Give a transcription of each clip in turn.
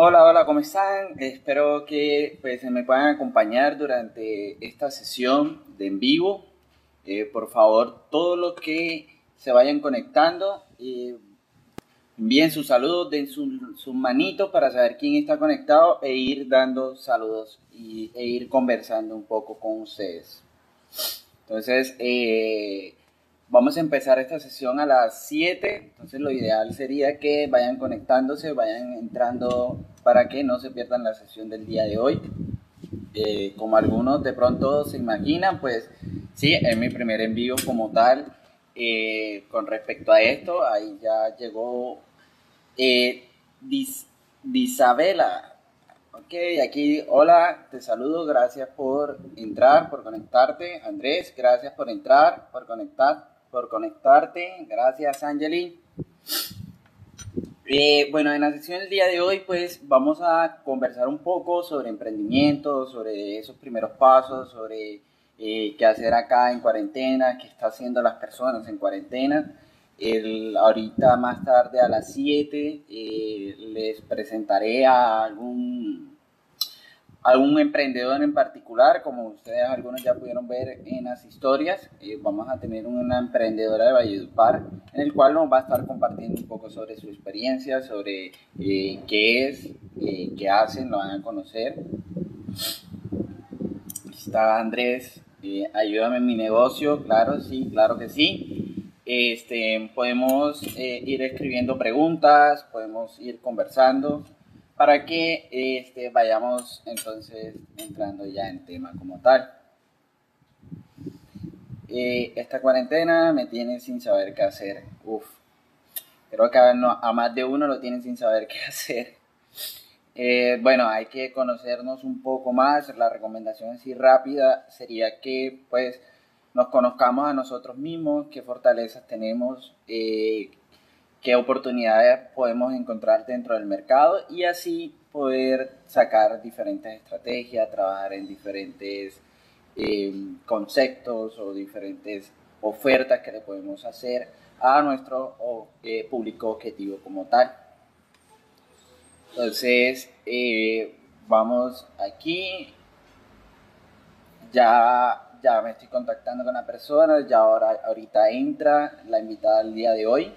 Hola, hola, ¿cómo están? Espero que pues, me puedan acompañar durante esta sesión de en vivo. Eh, por favor, todos los que se vayan conectando, eh, envíen sus saludos, den sus su manitos para saber quién está conectado e ir dando saludos y, e ir conversando un poco con ustedes. Entonces, eh, Vamos a empezar esta sesión a las 7, entonces lo ideal sería que vayan conectándose, vayan entrando para que no se pierdan la sesión del día de hoy. Eh, como algunos de pronto se imaginan, pues sí, es mi primer envío como tal. Eh, con respecto a esto, ahí ya llegó eh, Disabela. Ok, aquí, hola, te saludo, gracias por entrar, por conectarte. Andrés, gracias por entrar, por conectar por conectarte. Gracias, Angeli. Eh, bueno, en la sesión del día de hoy, pues vamos a conversar un poco sobre emprendimiento, sobre esos primeros pasos, sobre eh, qué hacer acá en cuarentena, qué está haciendo las personas en cuarentena. El, ahorita más tarde a las 7 eh, les presentaré a algún algún emprendedor en particular, como ustedes algunos ya pudieron ver en las historias, eh, vamos a tener una emprendedora de Valledupar en el cual nos va a estar compartiendo un poco sobre su experiencia, sobre eh, qué es, eh, qué hacen, lo van a conocer. Está Andrés, ayúdame en mi negocio, claro, sí, claro que sí. Este, podemos ir escribiendo preguntas, podemos ir conversando para que este, vayamos entonces entrando ya en tema como tal. Eh, esta cuarentena me tiene sin saber qué hacer. Uf, creo que a, más de uno lo tienen sin saber qué hacer. Eh, bueno, hay que conocernos un poco más. La recomendación así rápida sería que pues nos conozcamos a nosotros mismos, qué fortalezas tenemos, eh, qué oportunidades podemos encontrar dentro del mercado y así poder sacar diferentes estrategias, trabajar en diferentes eh, conceptos o diferentes ofertas que le podemos hacer a nuestro eh, público objetivo como tal. Entonces, eh, vamos aquí. Ya, ya me estoy contactando con la persona, ya ahora, ahorita entra la invitada del día de hoy.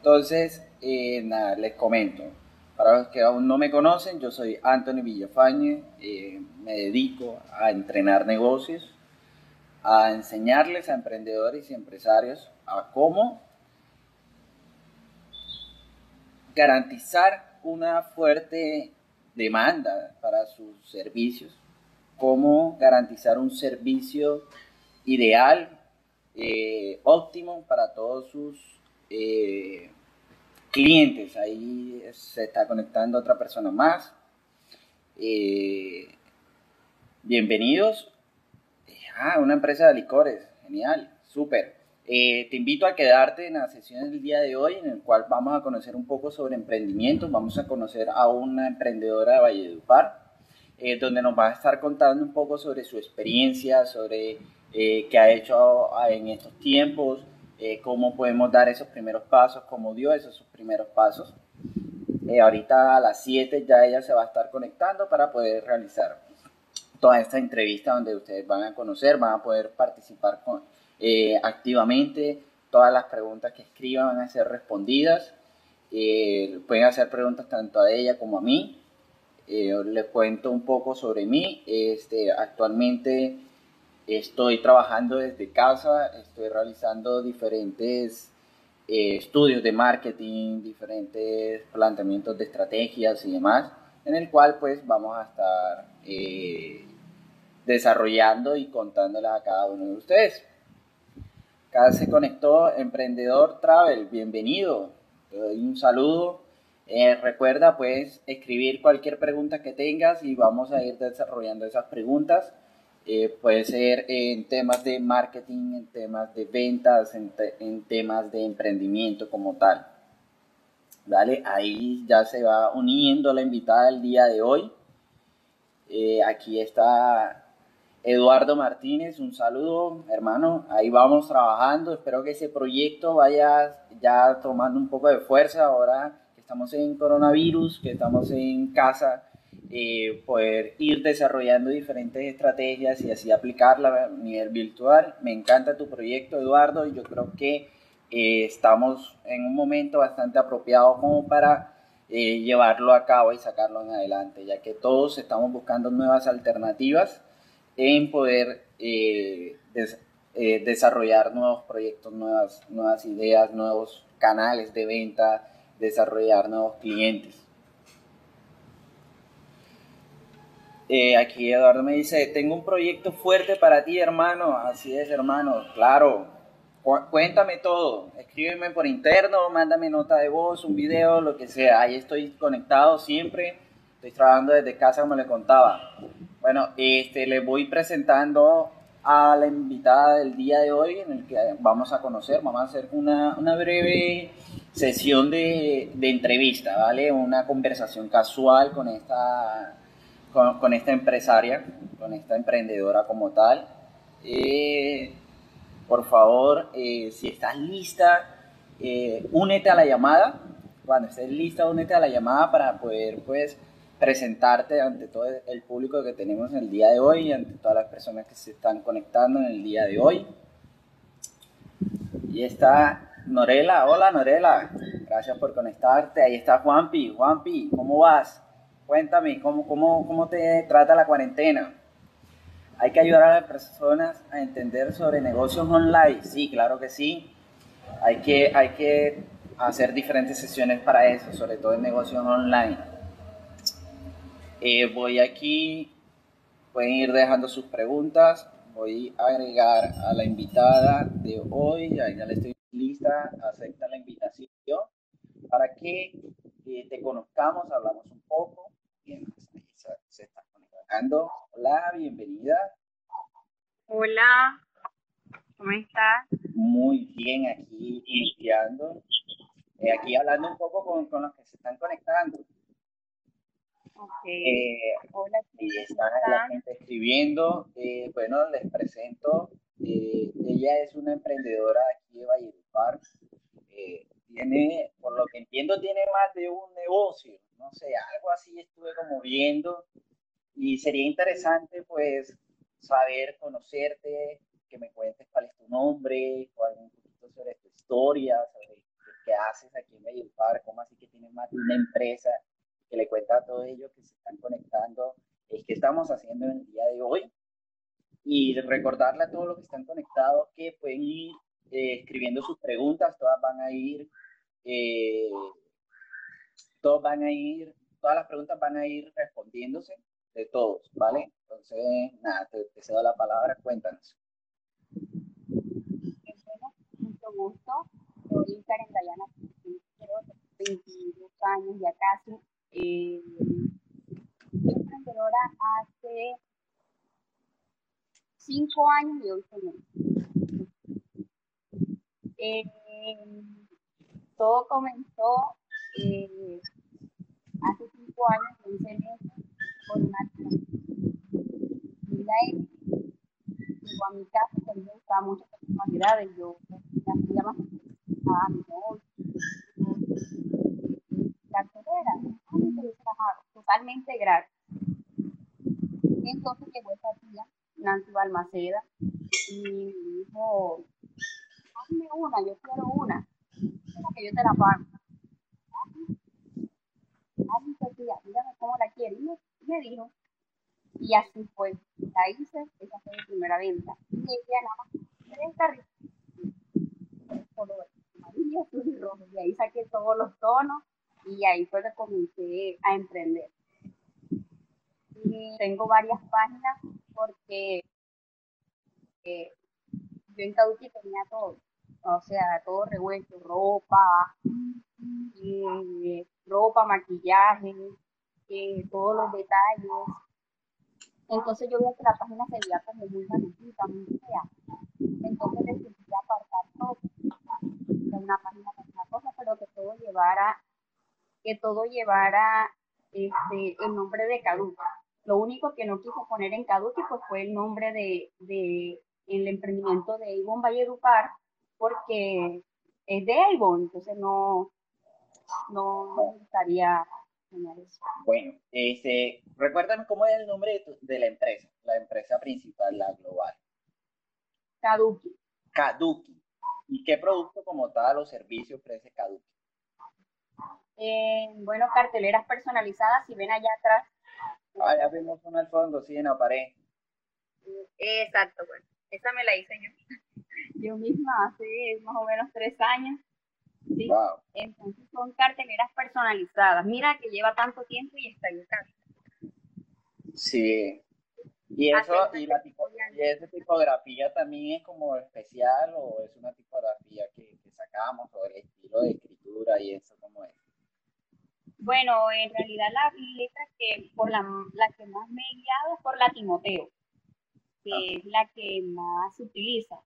Entonces, eh, les comento. Para los que aún no me conocen, yo soy Anthony Villafañe, eh, me dedico a entrenar negocios, a enseñarles a emprendedores y empresarios a cómo garantizar una fuerte demanda para sus servicios, cómo garantizar un servicio ideal, eh, óptimo para todos sus eh, clientes. Ahí se está conectando otra persona más. Eh, bienvenidos. Ah, una empresa de licores. Genial, súper. Eh, te invito a quedarte en la sesión del día de hoy en el cual vamos a conocer un poco sobre emprendimiento. Vamos a conocer a una emprendedora de Valledupar, eh, donde nos va a estar contando un poco sobre su experiencia, sobre qué ha hecho en estos tiempos, eh, cómo podemos dar esos primeros pasos, cómo dio esos primeros pasos. Eh, ahorita a las 7 ya ella se va a estar conectando para poder realizar toda esta entrevista donde ustedes van a conocer, van a poder participar con, eh, activamente. Todas las preguntas que escriban van a ser respondidas. pueden hacer preguntas tanto a ella como a mí. les cuento un poco sobre mí. Este, actualmente Estoy trabajando desde casa, estoy realizando diferentes eh, estudios de marketing, diferentes planteamientos de estrategias y demás, en el cual pues vamos a estar eh, desarrollando y contándoles a cada uno de ustedes. Acá se conectó Emprendedor Travel, bienvenido, te doy un saludo. Eh, recuerda pues escribir cualquier pregunta que tengas y vamos a ir desarrollando esas preguntas. Eh, puede ser en temas de marketing, en temas de ventas, en, temas de emprendimiento como tal. ¿Vale? Ahí ya se va uniendo la invitada del día de hoy. Eh, aquí está Eduardo Martínez, un saludo, hermano. Ahí vamos trabajando. Espero que ese proyecto vaya ya tomando un poco de fuerza ahora que estamos en coronavirus, que estamos en casa, eh, poder ir desarrollando diferentes estrategias y así aplicarla a nivel virtual. Me encanta tu proyecto, Eduardo, y yo creo que eh, estamos en un momento bastante apropiado como para eh, llevarlo a cabo y sacarlo en adelante, ya que todos estamos buscando nuevas alternativas en poder desarrollar nuevos proyectos, nuevas, nuevas ideas, nuevos canales de venta, desarrollar nuevos clientes. Eh, aquí Eduardo me dice, tengo un proyecto fuerte para ti, hermano. Así es, hermano. Claro. cuéntame todo. Escríbeme por interno, mándame nota de voz, un video, lo que sea. Ahí estoy conectado siempre. Estoy trabajando desde casa, como le contaba. Bueno, este, le voy presentando a la invitada del día de hoy, en el que vamos a conocer, vamos a hacer una, una breve sesión de, de, entrevista, ¿vale? Una conversación casual con esta con, esta empresaria, con esta emprendedora como tal. Eh, por favor, eh, si estás lista, eh, únete a la llamada. Cuando estés lista, únete a la llamada para poder, pues, presentarte ante todo el público que tenemos en el día de hoy y ante todas las personas que se están conectando en el día de hoy. Y está Norela. Hola, Norela. Gracias por conectarte. Ahí está Juanpi. Juanpi, ¿cómo vas? Cuéntame, ¿cómo, cómo, cómo te trata la cuarentena? Hay que ayudar a las personas a entender sobre negocios online. Sí, claro que sí. Hay que, hay que hacer diferentes sesiones para eso, sobre todo en negocios online. Eh, voy aquí, pueden ir dejando sus preguntas. Voy a agregar a la invitada de hoy, ya, ya le estoy lista, acepta la invitación para que eh, te conozcamos, hablamos un poco se, está conectando. Hola, bienvenida. Hola, ¿cómo estás? Muy bien, aquí iniciando, eh, aquí hablando un poco con, con, los que se están conectando. Ok. Eh, Hola, y están la gente escribiendo. Eh, bueno, les presento. ella es una emprendedora aquí de Valledupar. tiene, por lo que entiendo, tiene más de un negocio sé, algo así estuve como viendo. Y sería interesante pues saber, conocerte, que me cuentes cuál es tu nombre, cuál un poquito sobre tu historia, sobre qué haces aquí en Valledupar, cómo así que tienes más de una empresa, que le cuenta a todos ellos que se están conectando, es que estamos haciendo en el día de hoy. Y recordarle a todos los que están conectados que pueden ir eh, escribiendo sus preguntas, todas van a ir eh, todos van a ir, todas las preguntas van a ir respondiéndose de todos, ¿vale? Entonces, nada, te, cedo la palabra, cuéntanos. mucho gusto. Soy Karen Dayana, tengo 22 años ya casi. Eh, soy emprendedora hace 5 años y 8 meses. Eh, todo comenzó eh, hace cinco años me hice por una llegó a mi casa, que a mí me gustaba personalidades, yo la hacía más. A mi novio, cartelera, totalmente gratis. Entonces llegó esa tía, Nancy Balmaceda, y me dijo, hazme una, yo quiero una, que yo te la pago dígame cómo la quiere. Y me, dijo, y así fue, la hice, esa fue mi primera venta. Y ella nada más tres carritos, color amarillo, azul y rojo. Y ahí saqué todos los tonos y ahí fue que comencé a emprender. Y tengo varias páginas porque eh, yo en Caduqui tenía todo, o sea, todo revuelto, ropa, eh, ropa, maquillaje, eh, todos los detalles. Entonces yo veía que la página se veía como muy bonita, muy fea. Entonces decidí apartar todo. Una página con una cosa, pero que todo llevara, que todo llevara este, el nombre de Caduca. Lo único que no quiso poner en Caduque pues fue el nombre de, de el emprendimiento de Valle Valledupar, porque es de Avon, entonces no, no, me gustaría eso. Bueno, este, recuérdame cómo es el nombre de, la empresa, la empresa principal, la global. Kaduki. Kaduki. ¿Y qué producto como tal o servicios ofrece Kaduki? Eh, bueno, carteleras personalizadas, si ven allá atrás. Ah, ya vimos una al fondo, sí, en la pared. Exacto, bueno, esa me la hice yo. Yo misma hace más o menos tres años. ¿Sí? Entonces son carteleras personalizadas. Mira que lleva tanto tiempo y está en casa. Sí. Y eso, y, la y esa tipografía también es como especial o es una tipografía que, que sacamos o el estilo de escritura y eso como es. Bueno, en realidad la letra que por la, la que más me he guiado es por la Timoteo, que ah. es la que más se utiliza.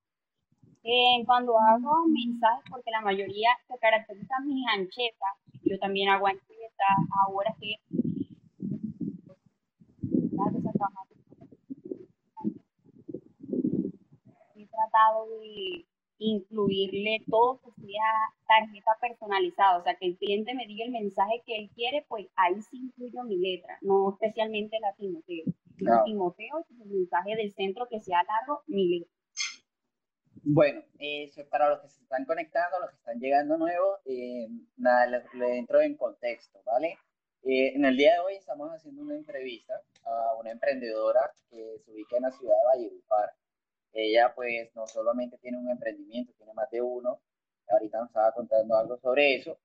Eh, cuando hago mensajes, porque la mayoría se caracteriza mis anchetas, yo también hago anchetas, ahora que he tratado de incluirle todo que sea tarjeta personalizada, o sea, que el cliente me diga el mensaje que él quiere, pues ahí sí incluyo mi letra, no especialmente la Timoteo. La Timoteo es el mensaje del centro que sea largo, mi letra. Bueno, para los que se están conectando, los que están llegando nuevos, eh, nada, les, entro en contexto, ¿vale? Eh, en el día de hoy estamos haciendo una entrevista a una emprendedora que se ubica en la ciudad de Valledupar. Ella pues no solamente tiene un emprendimiento, tiene más de uno. Ahorita nos estaba contando algo sobre eso.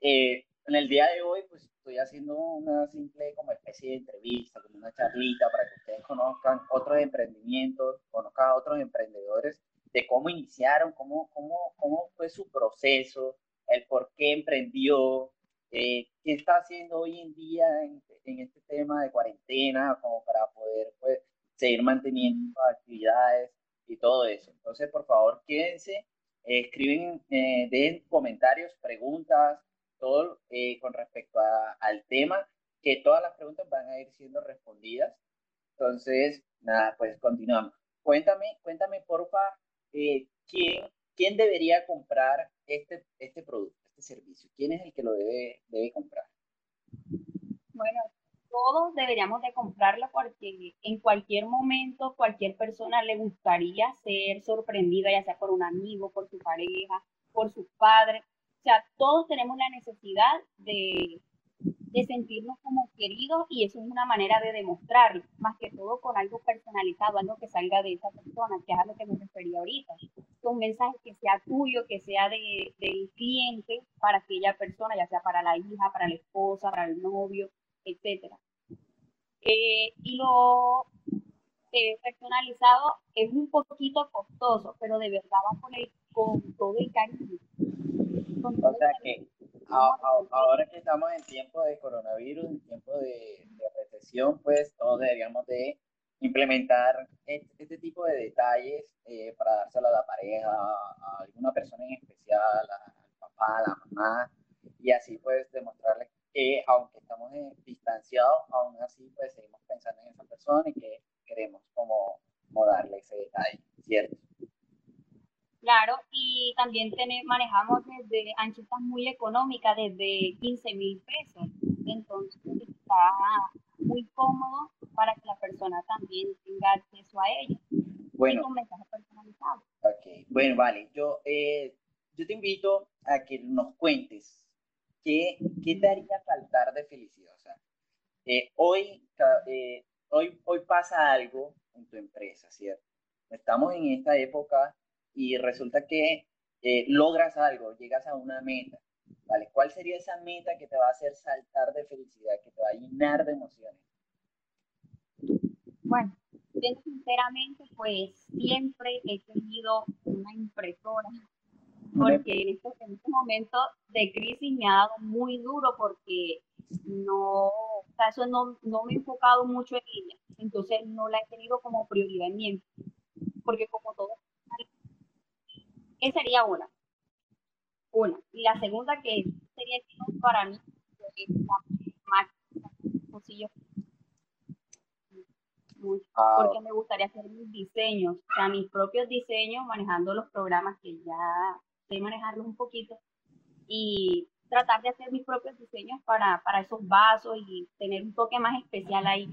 Eh, en el día de hoy pues estoy haciendo una simple como especie de entrevista, como una charlita para que ustedes conozcan otros emprendimientos, conozcan a otros emprendedores de cómo iniciaron, cómo, cómo, cómo fue su proceso, el por qué emprendió, eh, qué está haciendo hoy en día en, en, este tema de cuarentena, como para poder pues, seguir manteniendo actividades y todo eso. Entonces, por favor, quédense, escriben, eh, den comentarios, preguntas, todo eh, con respecto al tema, que todas las preguntas van a ir siendo respondidas. Entonces, nada, pues continuamos. Cuéntame, cuéntame, porfa, eh, ¿quién, ¿quién debería comprar este, este producto, este servicio? ¿Quién es el que lo debe, debe comprar? Bueno, todos deberíamos de comprarlo porque en cualquier momento cualquier persona le gustaría ser sorprendida, ya sea por un amigo, por su pareja, por sus padres. O sea, todos tenemos la necesidad de, de sentirnos como queridos y eso es una manera de demostrarlo, más que todo con algo personalizado, algo que salga de esa persona, que es a lo que me refería ahorita. Un mensaje que sea tuyo, que sea de, del cliente para aquella persona, ya sea para la hija, para la esposa, para el novio, etcétera. Eh, y lo eh, personalizado es un poquito costoso, pero de verdad va con, el, con todo el cariño. o sea que ahora que estamos en tiempo de coronavirus, en tiempo de, recesión, pues todos deberíamos de implementar este, tipo de detalles eh, para dárselo a la pareja, a alguna persona en especial, al papá, a la mamá, y así pues demostrarles que aunque estamos distanciados, aún así pues seguimos pensando en esa persona y que queremos como, darle ese detalle, ¿cierto? Claro, y también manejamos desde anchitas muy económicas, desde 15 mil pesos. Entonces está muy cómodo para que la persona también tenga acceso a ella. Bueno. un mensaje personalizado. Ok, bueno, vale. Yo, eh, yo te invito a que nos cuentes ¿qué, te haría faltar de felicidad? O sea, eh, hoy, eh, hoy, hoy pasa algo en tu empresa, ¿cierto? Estamos en esta época y resulta que eh, logras algo, llegas a una meta, ¿vale? ¿Cuál sería esa meta que te va a hacer saltar de felicidad, que te va a llenar de emociones? Bueno, bien sinceramente, pues siempre he tenido una impresora porque en este, en este momento de crisis me ha dado muy duro porque no, o sea, eso no, no me he enfocado mucho en ella, entonces no la he tenido como prioridad en mí, porque como todo, esa sería una, una, y la segunda que sería para mí, es la máquina, ah. porque me gustaría hacer mis diseños, o sea, mis propios diseños manejando los programas que ya sé manejarlos un poquito y tratar de hacer mis propios diseños para, para esos vasos y tener un toque más especial ahí.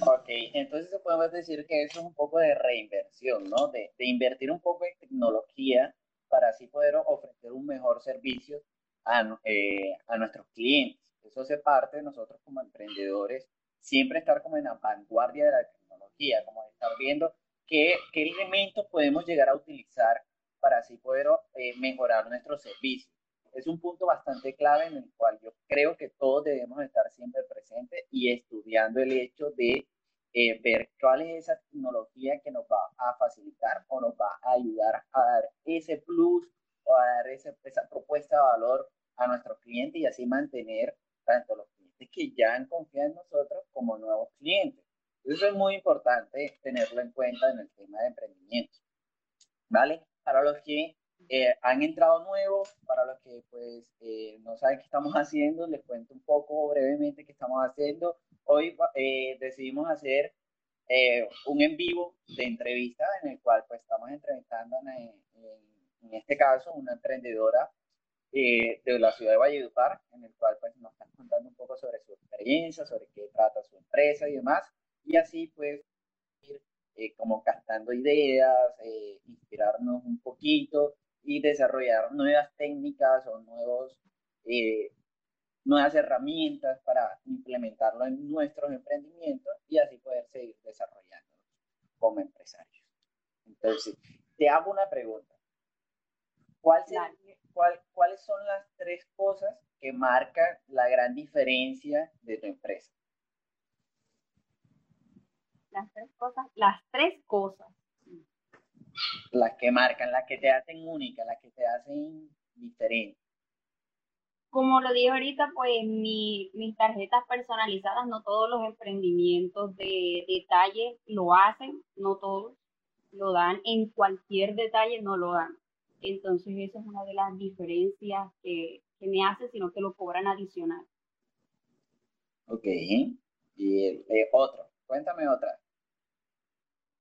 Ok, entonces podemos decir que eso es un poco de reinversión, ¿no? De, de invertir un poco en tecnología para así poder ofrecer un mejor servicio a, eh, a nuestros clientes. Eso hace parte de nosotros como emprendedores, siempre estar como en la vanguardia de la tecnología, como estar viendo qué, qué elementos podemos llegar a utilizar para así poder eh, mejorar nuestros servicios. Es un punto bastante clave en el cual yo creo que todos debemos estar siempre presentes y estudiando el hecho de eh, ver cuál es esa tecnología que nos va a facilitar o nos va a ayudar a dar ese plus o a dar esa, esa propuesta de valor a nuestros clientes y así mantener tanto los clientes que ya han confiado en nosotros como nuevos clientes. Eso es muy importante tenerlo en cuenta en el tema de emprendimiento. ¿Vale? Para los que eh, han entrado nuevos, para los que pues eh, no saben qué estamos haciendo, les cuento un poco brevemente qué estamos haciendo. Hoy eh, decidimos hacer un en vivo de entrevista en el cual pues estamos entrevistando en, en este caso una emprendedora de la ciudad de Valledupar, en el cual pues nos están contando un poco sobre su experiencia, sobre qué trata su empresa y demás, y así pues ir como captando ideas, inspirarnos un poquito y desarrollar nuevas técnicas o nuevos, eh, nuevas herramientas para implementarlo en nuestros emprendimientos y así poder seguir desarrollándonos como empresarios. Entonces, te hago una pregunta. ¿Cuál cuál, ¿Cuáles son las tres cosas que marcan la gran diferencia de tu empresa? Las tres cosas, las tres cosas que marcan, las que te hacen única, las que te hacen diferente. Como lo dije ahorita, pues mi, mis tarjetas personalizadas, no todos los emprendimientos de detalle lo hacen, no todos lo dan, en cualquier detalle no lo dan. Entonces esa es una de las diferencias que, me hace, sino que lo cobran adicional. Ok. Y eh, otro, cuéntame otra.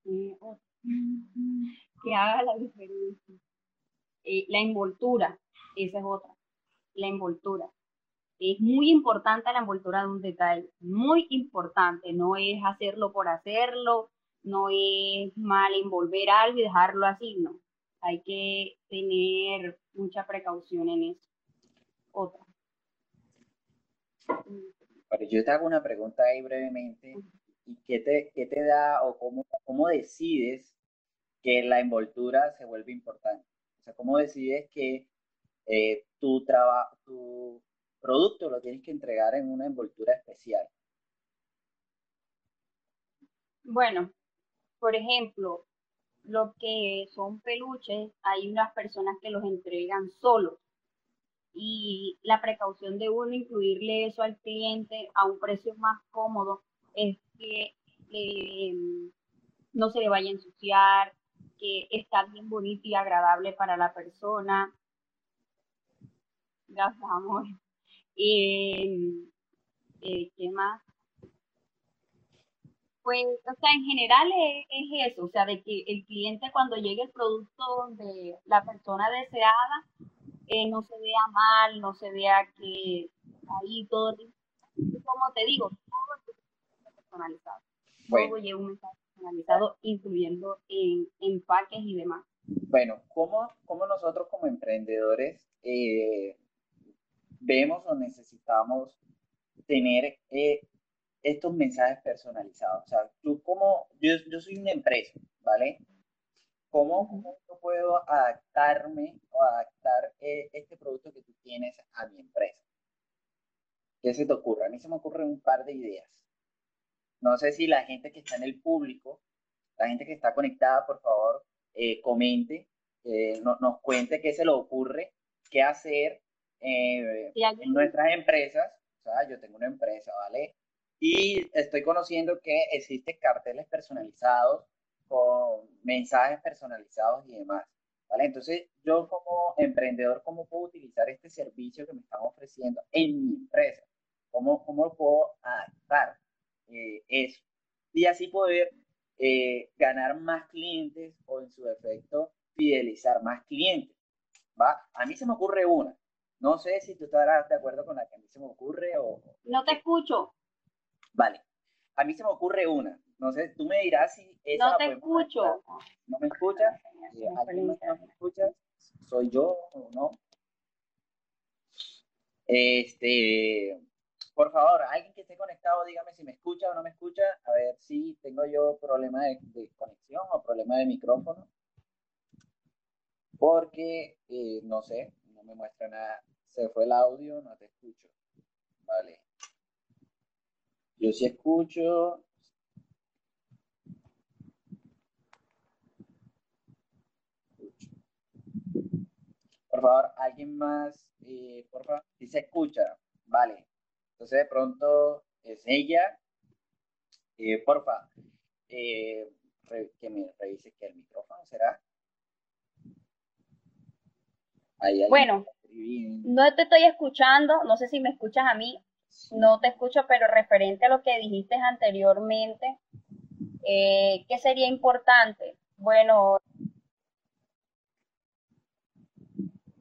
Eh, que haga la diferencia. Eh, la envoltura, esa es otra, la envoltura. Es muy importante la envoltura de un detalle, muy importante, no es hacerlo por hacerlo, no es mal envolver algo y dejarlo así, no. Hay que tener mucha precaución en eso. Otra. yo te hago una pregunta ahí brevemente. ¿Y qué te, qué te da o cómo, cómo decides que la envoltura se vuelve importante. O sea, ¿cómo decides que eh, tu, trabajo, tu producto lo tienes que entregar en una envoltura especial? Bueno, por ejemplo, lo que son peluches, hay unas personas que los entregan solos. Y la precaución de uno incluirle eso al cliente a un precio más cómodo es que eh, no se le vaya a ensuciar, que está bien bonito y agradable para la persona. Gracias, amor. Eh, ¿Qué más? Pues, o sea, en general es, eso, o sea, de que el cliente cuando llegue el producto donde la persona deseada eh, no se vea mal, no se vea que ahí todo, como te digo, todo es personalizado. Todo lleva un mensaje personalizado, incluyendo en empaques y demás. Bueno, ¿cómo, cómo nosotros como emprendedores eh, vemos o necesitamos tener eh, estos mensajes personalizados? O sea, tú como, yo, yo soy una empresa, ¿vale? ¿Cómo, ¿Cómo, yo puedo adaptarme o adaptar eh, este producto que tú tienes a mi empresa? ¿Qué se te ocurre? A mí se me ocurren un par de ideas. No sé si la gente que está en el público, la gente que está conectada, por favor, eh, comente, eh, nos cuente qué se le ocurre, qué hacer eh, en nuestras empresas. O sea, yo tengo una empresa, ¿vale? Y estoy conociendo que existen carteles personalizados con mensajes personalizados y demás. ¿Vale? Entonces, yo como emprendedor, ¿cómo puedo utilizar este servicio que me están ofreciendo en mi empresa? ¿Cómo, cómo lo puedo adaptar? Eh, eso. Y así poder eh, ganar más clientes o en su efecto fidelizar más clientes. ¿va? A mí se me ocurre una. No sé si tú estarás de acuerdo con la que a mí se me ocurre o... No te escucho. Vale. A mí se me ocurre una. No sé, tú me dirás si esa No te escucho. ¿No me escuchas? ¿Alguien no me escucha? ¿Soy yo o no? Este, por favor, alguien que esté conectado, dígame si me escucha o no me escucha. A ver si tengo yo problema de, conexión o problema de micrófono. Porque, eh, no sé, no me muestra nada. Se fue el audio, no te escucho. Vale. Yo sí escucho. Por favor, alguien más, eh, por favor, si se escucha. Vale. Entonces de pronto es ella. Eh, porfa, eh, que me revise que el micrófono será. bueno, no te estoy escuchando, no sé si me escuchas a mí, no te escucho, pero referente a lo que dijiste anteriormente, eh, ¿qué sería importante? Bueno,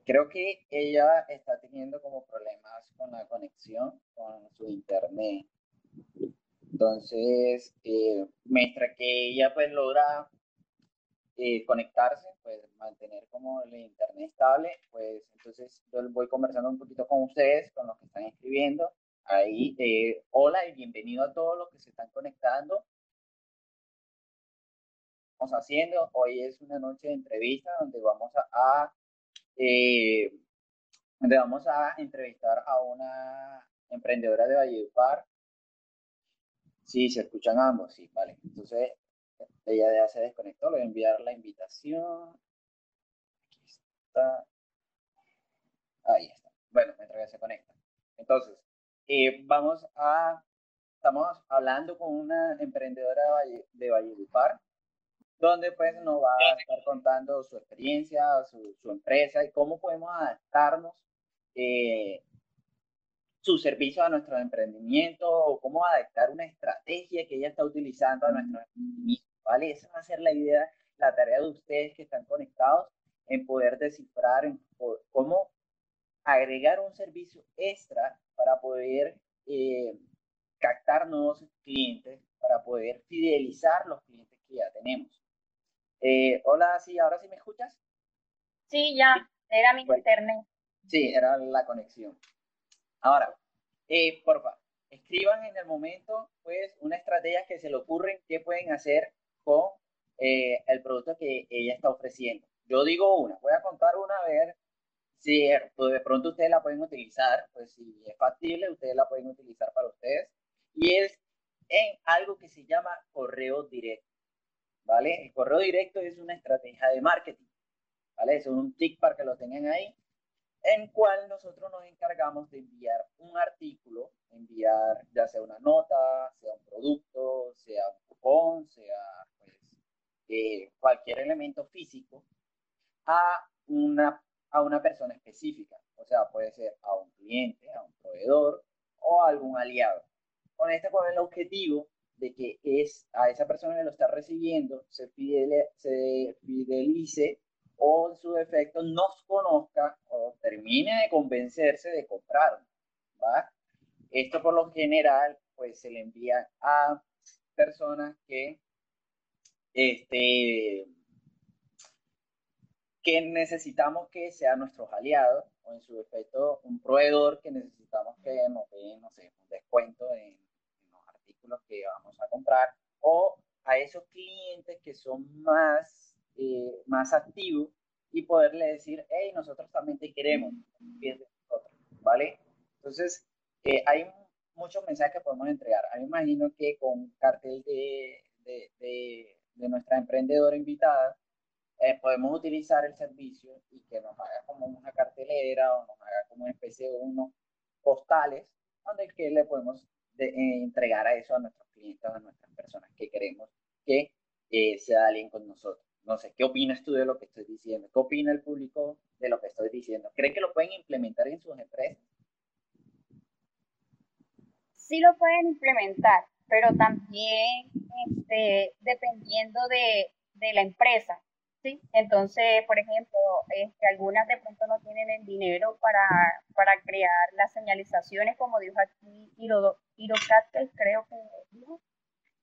creo que ella está teniendo como problemas con la conexión, con su internet. Entonces, eh, mientras que ella pues logra eh, conectarse, pues mantener como el internet estable, pues entonces yo voy conversando un poquito con ustedes, con los que están escribiendo. Ahí, eh, hola y bienvenido a todos los que se están conectando. Haciendo, hoy es una noche de entrevista donde vamos a eh, donde vamos a entrevistar a una emprendedora de Valledupar. Sí, se escuchan ambos, sí, vale. Entonces, ella ya se desconectó, le voy a enviar la invitación. Aquí está. Ahí está. Bueno, mientras que se conecta. Entonces, eh, vamos a, estamos hablando con una emprendedora de Valledupar donde pues nos va a estar contando su experiencia, su, su empresa y cómo podemos adaptarnos eh, su servicio a nuestro emprendimiento o cómo adaptar una estrategia que ella está utilizando a nuestro emprendimiento, ¿vale? Esa va a ser la idea, la tarea de ustedes que están conectados en poder descifrar en cómo agregar un servicio extra para poder eh, captar nuevos clientes, para poder fidelizar los clientes que ya tenemos. Eh, hola, sí, ahora sí me escuchas. Sí, ya, era mi internet. Sí, era la conexión. Ahora, eh, porfa, escriban en el momento, pues, una estrategia que se le ocurren, qué pueden hacer con eh, el producto que ella está ofreciendo. Yo digo una, voy a contar una, a ver si de pronto ustedes la pueden utilizar, pues si es factible, ustedes la pueden utilizar para ustedes. Y es en algo que se llama correo directo. ¿Vale? El correo directo es una estrategia de marketing, ¿vale? Es un tick para que lo tengan ahí, en cual nosotros nos encargamos de enviar un artículo, enviar ya sea una nota, sea un producto, sea un cupón, sea pues, eh, cualquier elemento físico a una, a una persona específica. O sea, puede ser a un cliente, a un proveedor o a algún aliado. Con este, con el objetivo de que es a esa persona que lo está recibiendo se, se fidelice o en su defecto nos conozca o termine de convencerse de comprar. ¿va? Esto por lo general pues se le envía a personas que este que necesitamos que sean nuestros aliados o en su defecto un proveedor que necesitamos que nos dé no sé un descuento en los que vamos a comprar o a esos clientes que son más, eh, más activos y poderle decir, hey, nosotros también te queremos, ¿vale? Entonces, eh, hay muchos mensajes que podemos entregar. A mí me imagino que con cartel de, de, de, nuestra emprendedora invitada, eh, podemos utilizar el servicio y que nos haga como una cartelera o nos haga como una especie de unos postales donde que le podemos de, eh, entregar a eso a nuestros clientes, a nuestras personas que queremos que eh, sea alguien con nosotros. No sé, ¿qué opinas tú de lo que estoy diciendo? ¿Qué opina el público de lo que estoy diciendo? ¿Creen que lo pueden implementar en sus empresas? Sí lo pueden implementar, pero también este, dependiendo de, de la empresa. Sí, entonces, por ejemplo, este, algunas de pronto no tienen el dinero para, para crear las señalizaciones, como dijo aquí Hirocat, creo que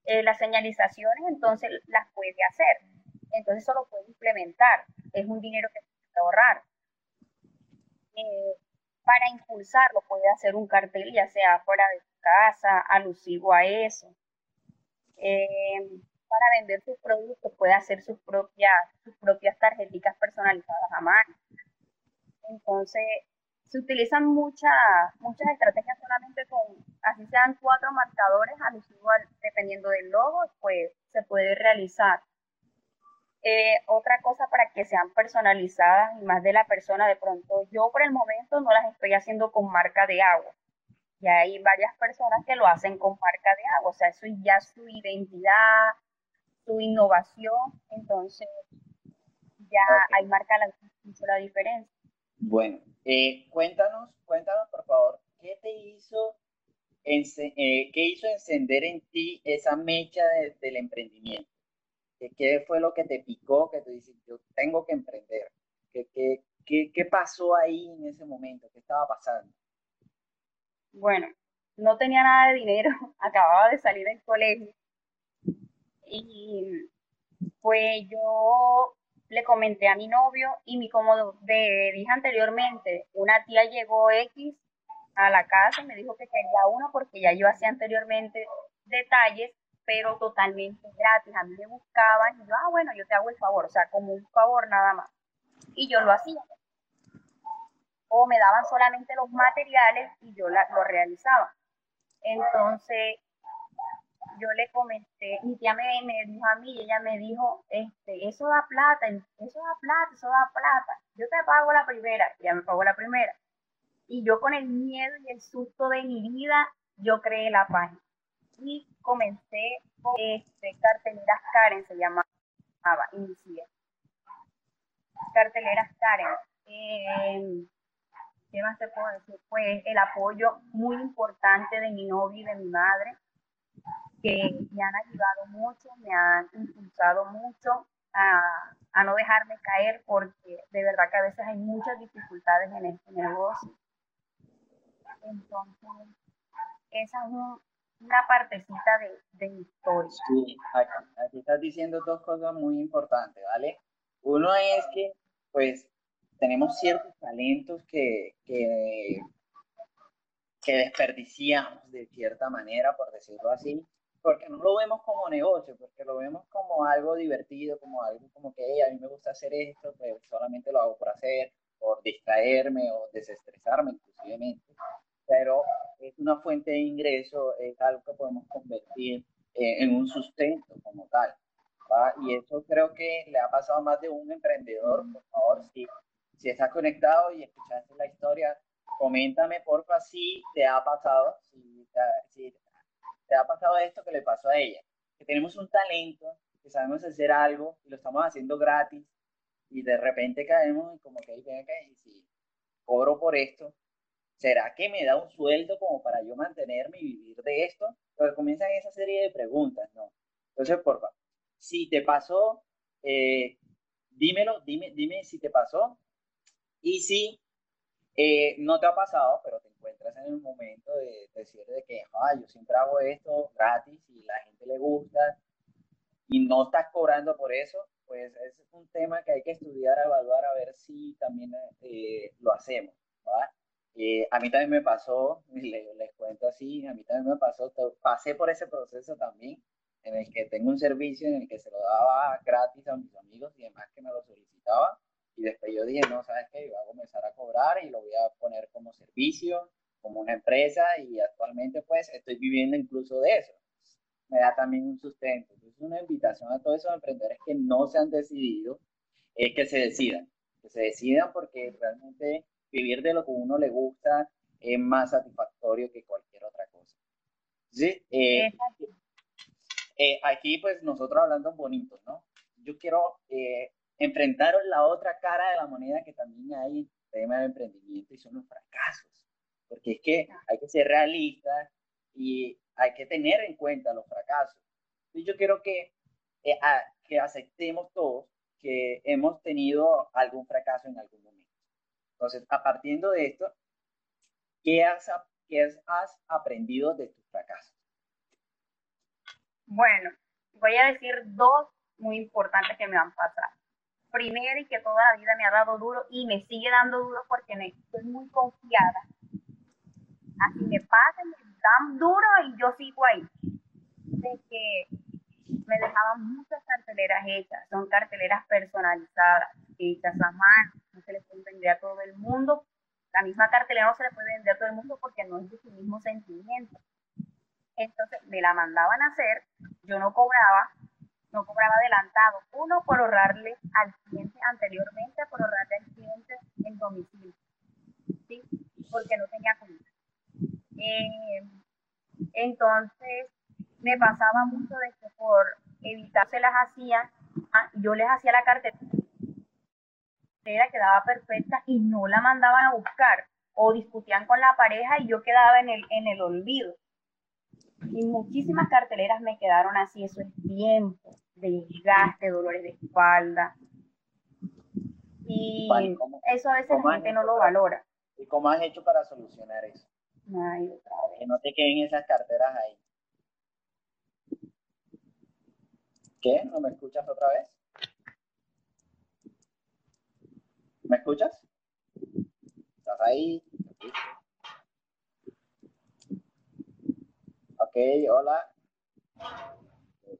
eh, las señalizaciones, entonces las puede hacer. Entonces eso lo puede implementar. Es un dinero que puede ahorrar. Eh, para impulsarlo puede hacer un cartel, ya sea fuera de su casa, alusivo a eso. Eh, para vender sus productos puede hacer sus propias, sus propias tarjeticas personalizadas a mano. Entonces, se utilizan muchas, muchas estrategias solamente con, así sean cuatro marcadores alusivos dependiendo del logo, pues se puede realizar. Eh, otra cosa para que sean personalizadas y más de la persona, de pronto yo por el momento no las estoy haciendo con marca de agua. Y hay varias personas que lo hacen con marca de agua, o sea, eso ya su identidad, su innovación, entonces ya hay marca la, mucho la diferencia. Bueno, eh, cuéntanos, cuéntanos por favor, ¿qué te hizo, eh, qué hizo encender en ti esa mecha del emprendimiento? ¿Qué, fue lo que te picó que te dices, yo tengo que emprender? ¿Qué, qué, qué, qué pasó ahí en ese momento? ¿Qué estaba pasando? Bueno, no tenía nada de dinero, acababa de salir del colegio y pues yo le comenté a mi novio y mi, como de, dije anteriormente, una tía llegó X a la casa y me dijo que quería uno porque ya yo hacía anteriormente detalles, pero totalmente gratis. A mí me buscaban y yo, ah, bueno, yo te hago el favor, o sea, como un favor nada más. Y yo lo hacía. O me daban solamente los materiales y yo lo realizaba. Entonces, yo le comenté, mi tía me, dijo a mí, y ella me dijo, este, eso da plata, eso da plata, eso da plata. Yo te pago la primera, ella me pagó la primera. Y yo con el miedo y el susto de mi vida, yo creé la página. Y comencé con este, carteleras Karen, se llamaba, inicié. Carteleras Karen. Eh, ¿Qué más te puedo decir? Pues el apoyo muy importante de mi novio y de mi madre que me han ayudado mucho, me han impulsado mucho a, a, no dejarme caer porque de verdad que a veces hay muchas dificultades en este negocio. Entonces, esa es una partecita de, de historia. Sí, aquí, estás diciendo dos cosas muy importantes, ¿vale? Uno es que, pues, tenemos ciertos talentos que, que desperdiciamos de cierta manera, por decirlo así, porque no lo vemos como negocio, porque lo vemos como algo divertido, como algo como que a mí me gusta hacer esto, pues solamente lo hago por hacer, por distraerme o desestresarme inclusivemente, pero es una fuente de ingreso, es algo que podemos convertir eh, en un sustento como tal. ¿va? Y eso creo que le ha pasado a más de un emprendedor, por favor, si, si estás conectado y escuchaste la historia, coméntame porfa si te ha pasado, si, si te ha pasado esto que le pasó a ella, que tenemos un talento, que sabemos hacer algo y lo estamos haciendo gratis y de repente caemos y como que, ven acá, y si cobro por esto, ¿será que me da un sueldo como para yo mantenerme y vivir de esto? Entonces comienzan esa serie de preguntas, ¿no? Entonces, por favor, si te pasó, eh, dímelo, dime, dime si te pasó y si eh, no te ha pasado, pero te encuentras en el momento de, decir de que yo siempre hago esto gratis y la gente le gusta y no estás cobrando por eso, pues es un tema que hay que estudiar, evaluar, a ver si también eh, lo hacemos. Eh, a mí también me pasó, les, les, cuento así, a mí también me pasó, pasé por ese proceso también, en el que tengo un servicio en el que se lo daba gratis a mis amigos y demás que me lo solicitaban y después yo dije, no, ¿sabes qué? Yo voy a comenzar a cobrar y lo voy a poner como servicio, como una empresa y actualmente pues estoy viviendo incluso de eso. Me da también un sustento. Entonces una invitación a todos esos emprendedores que no se han decidido, es que se decidan, que se decidan porque realmente vivir de lo que uno le gusta es más satisfactorio que cualquier otra cosa. ¿Sí? Eh, eh, aquí pues nosotros hablando bonito, ¿no? Yo quiero eh, enfrentaron la otra cara de la moneda que también hay en el tema de emprendimiento y son los fracasos. Porque es que hay que ser realistas y hay que tener en cuenta los fracasos. Y yo quiero que, eh, que aceptemos todos que hemos tenido algún fracaso en algún momento. Entonces, a partir de esto, ¿qué has, qué has aprendido de tus fracasos? Bueno, voy a decir dos muy importantes que me han pasado. Primero, y que toda la vida me ha dado duro y me sigue dando duro porque me, estoy muy confiada. Así me pasa, me dan duro y yo sigo ahí. De que me dejaban muchas carteleras hechas, son carteleras personalizadas, hechas a mano, no se les puede vender a todo el mundo. La misma cartelera no se le puede vender a todo el mundo porque no es de su mismo sentimiento. Entonces me la mandaban a hacer, yo no cobraba, no cobraba adelantado. Uno, por ahorrarle al cliente anteriormente, por ahorrarle al cliente en domicilio, ¿sí? Porque no tenía comida. Eh, entonces, me pasaba mucho de que por evitar se las hacía, ah, yo les hacía la cartera quedaba perfecta y no la mandaban a buscar o discutían con la pareja y yo quedaba en el, en el olvido. Y muchísimas carteleras me quedaron así, eso es tiempo, desgaste, dolores de espalda. Y eso a veces la gente no lo valora. ¿Y cómo has hecho para solucionar eso? Que no te queden esas carteras ahí. ¿Qué? ¿No me escuchas otra vez? ¿Me escuchas? ¿Estás ahí? Ok, hola.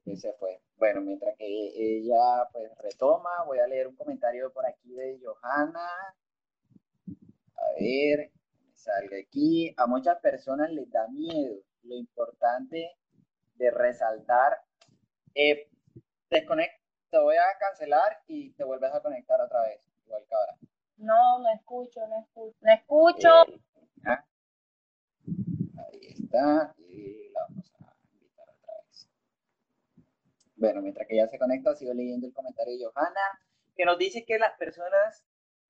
¿Qué se fue. Bueno, mientras que ella pues retoma, voy a leer un comentario por aquí de Johanna. A ver, me salga aquí. A muchas personas les da miedo. Lo importante de resaltar. Eh, desconecta, te voy a cancelar y te vuelves a conectar otra vez, igual que ahora. No, no escucho, no escucho. No escucho. Eh, ahí está. Y la vamos a invitar otra vez. Bueno, mientras que ya se conecta, sigo leyendo el comentario de Johanna, que nos dice que las personas,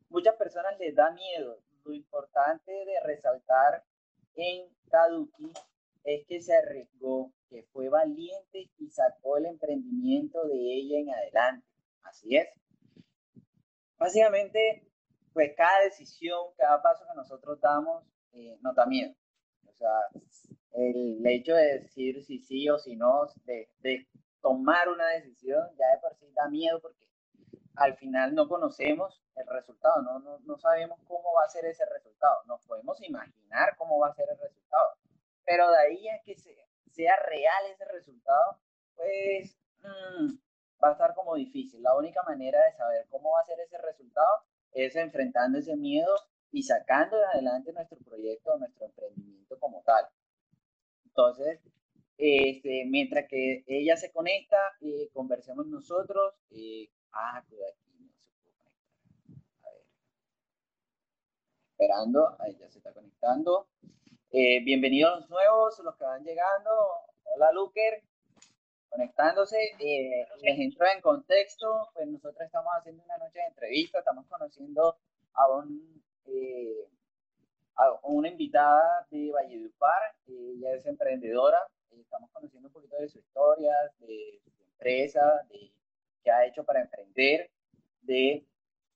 muchas personas les da miedo. Lo importante de resaltar en Kaduki es que se arriesgó, que fue valiente y sacó el emprendimiento de ella en adelante. Así es. Básicamente, pues cada decisión, cada paso que nosotros damos eh, nos da miedo. O sea, el hecho de decir si sí o si no, de, de tomar una decisión, ya de por sí da miedo porque al final no conocemos el resultado, no, no, no sabemos cómo va a ser ese resultado. Nos podemos imaginar cómo va a ser el resultado, pero de ahí a que sea, real ese resultado, pues mm, va a estar como difícil. La única manera de saber cómo va a ser ese resultado es enfrentando ese miedo y sacando adelante nuestro proyecto, nuestro emprendimiento como tal. Entonces, este, mientras que ella se conecta, eh, conversemos nosotros. Eh, ah, aquí no se puede conectar. A ver. Esperando, ahí ya se está conectando. Eh, bienvenidos los nuevos, los que van llegando. Hola, Luker. Conectándose, eh, les entro en contexto, pues nosotros estamos haciendo una noche de entrevista, estamos conociendo a, un, a una invitada de Valledupar, ella es emprendedora, estamos conociendo un poquito de su historia, de su empresa, de qué ha hecho para emprender, de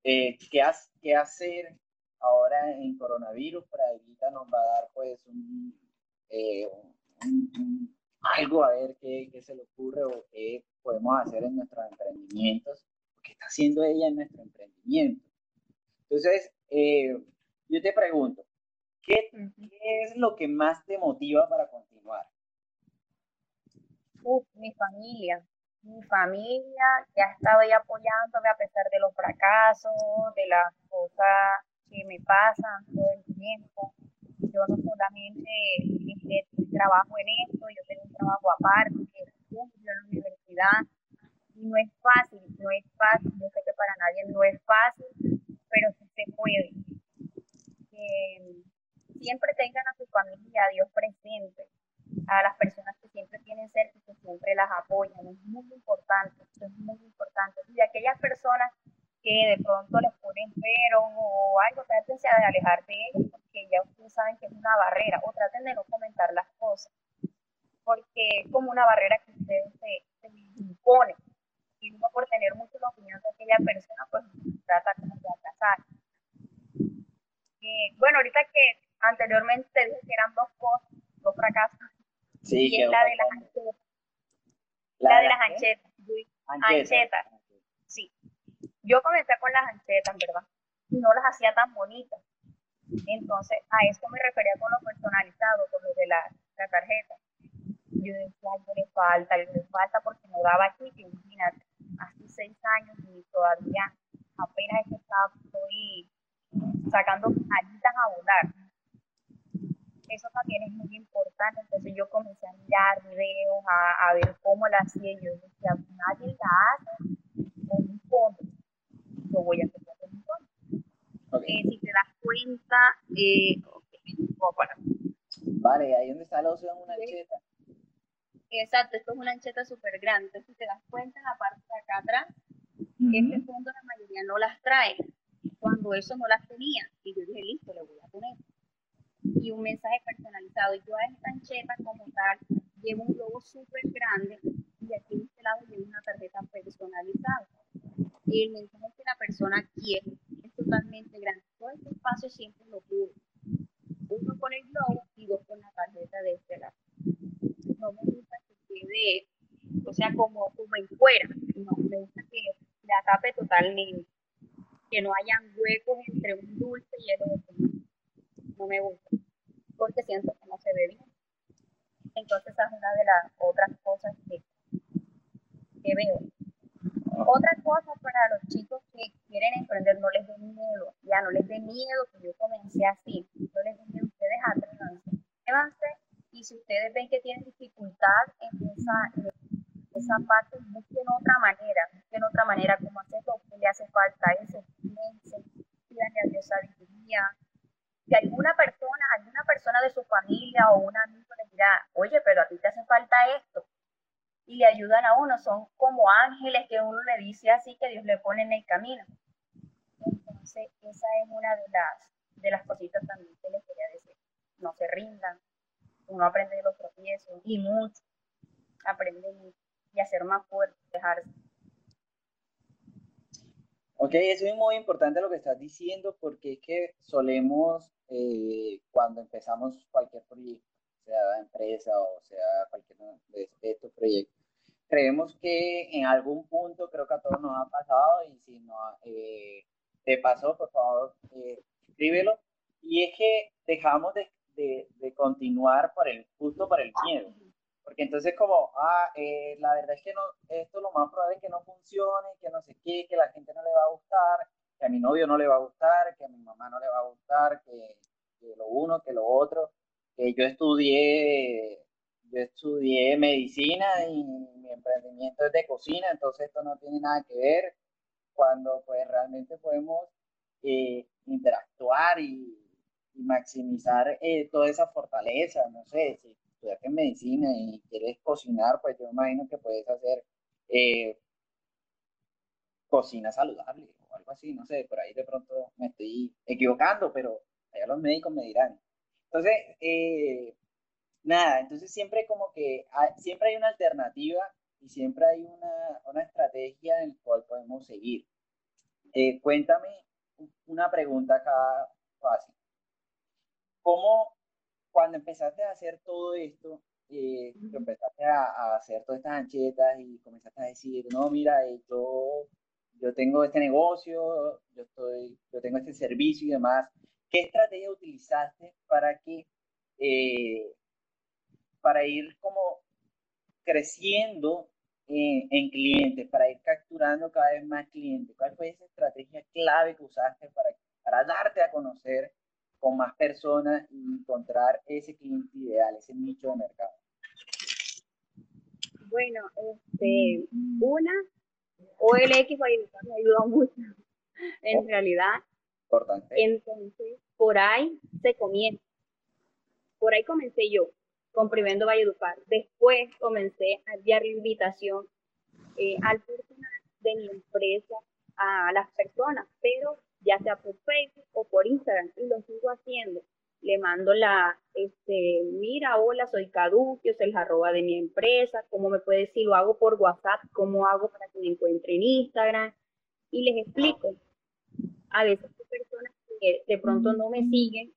qué, qué hacer ahora en coronavirus, para ahorita nos va a dar pues eh, un, algo a ver qué, qué, se le ocurre o qué podemos hacer en nuestros emprendimientos, qué está haciendo ella en nuestro emprendimiento. Entonces, eh, yo te pregunto, ¿qué, ¿qué, es lo que más te motiva para continuar? Uf, mi familia, mi familia que ha estado ahí apoyándome a pesar de los fracasos, de las cosas que me pasan todo el tiempo. Yo no solamente este, trabajo en esto, yo tengo un trabajo aparte, que estudio en la universidad, y no es fácil, no es fácil, yo sé que para nadie no es fácil, pero sí se puede siempre tengan a su familia, a Dios presente, a las personas que siempre tienen cerca y que siempre las apoyan. Es muy importante, esto es muy importante. Y aquellas personas que de pronto les ponen pero o algo, traten de alejar de ellos porque ya ustedes saben que es una barrera o traten de no comentar las cosas porque es como una barrera que ustedes se, se imponen y uno por tener mucho la opinión de aquella persona pues trata como de atrasar bueno, ahorita que anteriormente dije que eran dos cosas, dos fracasos. Sí, y la de las anchetas. La, de las anchetas. Anchetas. Sí. Yo comencé con las anchetas, ¿verdad? Y no las hacía tan bonitas. Entonces, a eso me refería con lo personalizado, con lo de la, tarjeta. Yo decía, algo le falta, algo le falta porque no daba aquí, imagínate, hace seis años y todavía apenas estaba, estoy sacando alitas a volar eso también es muy importante. Entonces yo comencé a mirar videos, a, a ver cómo la hacía. Yo decía, nadie la hace con un fondo. Yo voy a hacer con un fondo. Eh, si te das cuenta, eh, Vale, ahí donde está el oso es una ancheta. Exacto, esto es una ancheta súper grande. Entonces, si te das cuenta, en la parte de acá atrás, este fondo la mayoría no las trae. Cuando eso no las tenía, y yo dije, listo, le voy a poner y un mensaje personalizado. Y yo a esta ancheta como tal llevo un logo súper grande y aquí en este lado llevo una tarjeta personalizada. Y el mensaje que la persona quiere es totalmente grande. Todo este espacio siempre lo cubre. Uno con el logo y dos con la tarjeta de este lado. No me gusta que quede, o sea, como, como en fuera. No, me gusta que la tape totalmente. Que no hayan huecos entre un dulce y el otro. No me gusta, porque siento que no se ve bien. Entonces esa es una de las otras cosas que, que veo. Otra cosa para los chicos que quieren emprender, no les dé miedo, ya no les dé miedo, que yo comencé así, no les dé miedo, ustedes atrévanse, atrévanse y si ustedes ven que tienen dificultad en esa, esa parte, busquen otra manera, busquen otra manera como hacerlo, que le hace falta ese, ese, pídanle a Dios sabiduría, si alguna persona, alguna persona de su familia o un amigo le dirá, oye, pero a ti te hace falta esto, y le ayudan uno, son como ángeles que uno le dice así que Dios le pone en el camino. Entonces, esa es una de las, de las cositas también que les quería decir. No se rindan, uno aprende de los tropiezos y mucho, aprende y a ser más fuerte, dejarse. Ok, eso es muy importante lo que estás diciendo porque es que solemos, eh, cuando empezamos cualquier proyecto, sea empresa o sea cualquier de estos proyectos, creemos que en algún punto, creo que a todos nos ha pasado y si no eh, te pasó, por favor, eh, escríbelo. Y es que dejamos de, de, de continuar por el, justo por el miedo. Porque entonces como, ah, eh, la verdad es que no, esto lo más probable es que no funcione, que no sé qué, que la gente no le va a gustar, que a mi novio no le va a gustar, que a mi mamá no le va a gustar, que, lo uno, que lo otro. Que yo estudié, yo estudié medicina y mi emprendimiento es de cocina, entonces esto no tiene nada que ver cuando pues realmente podemos eh, interactuar y, maximizar eh, toda esa fortaleza, no sé, si estudiaste medicina y quieres cocinar, pues yo imagino que puedes hacer eh, cocina saludable o algo así, no sé, por ahí de pronto me estoy equivocando, pero allá los médicos me dirán. Entonces, nada, entonces siempre como que siempre hay una alternativa y siempre hay una, una estrategia en la cual podemos seguir. Eh, cuéntame una pregunta acá fácil. ¿Cómo cuando empezaste a hacer todo esto, eh, empezaste a, hacer todas estas anchetas y comenzaste a decir, no, mira, eh, yo, yo tengo este negocio, yo, estoy, yo tengo este servicio y demás, ¿qué estrategia utilizaste para que, eh, para ir como creciendo en, en, clientes, para ir capturando cada vez más clientes? ¿Cuál fue esa estrategia clave que usaste para, para darte a conocer con más personas y encontrar ese cliente ideal, ese nicho de mercado? Bueno, este, una, OLX me ayudó mucho, en oh. realidad. Importante. Entonces, por ahí se comienza. Por ahí comencé yo, con Privendo Valledupar. Después comencé a enviar invitación eh, al personal de mi empresa a las personas, pero ya sea por Facebook o por Instagram, y lo sigo haciendo. Le mando la, este, mira, hola, soy Caducio, es el arroba de mi empresa, cómo me puede decir, lo hago por WhatsApp, cómo hago para que me encuentre en Instagram, y les explico. A veces hay personas que de pronto no me siguen,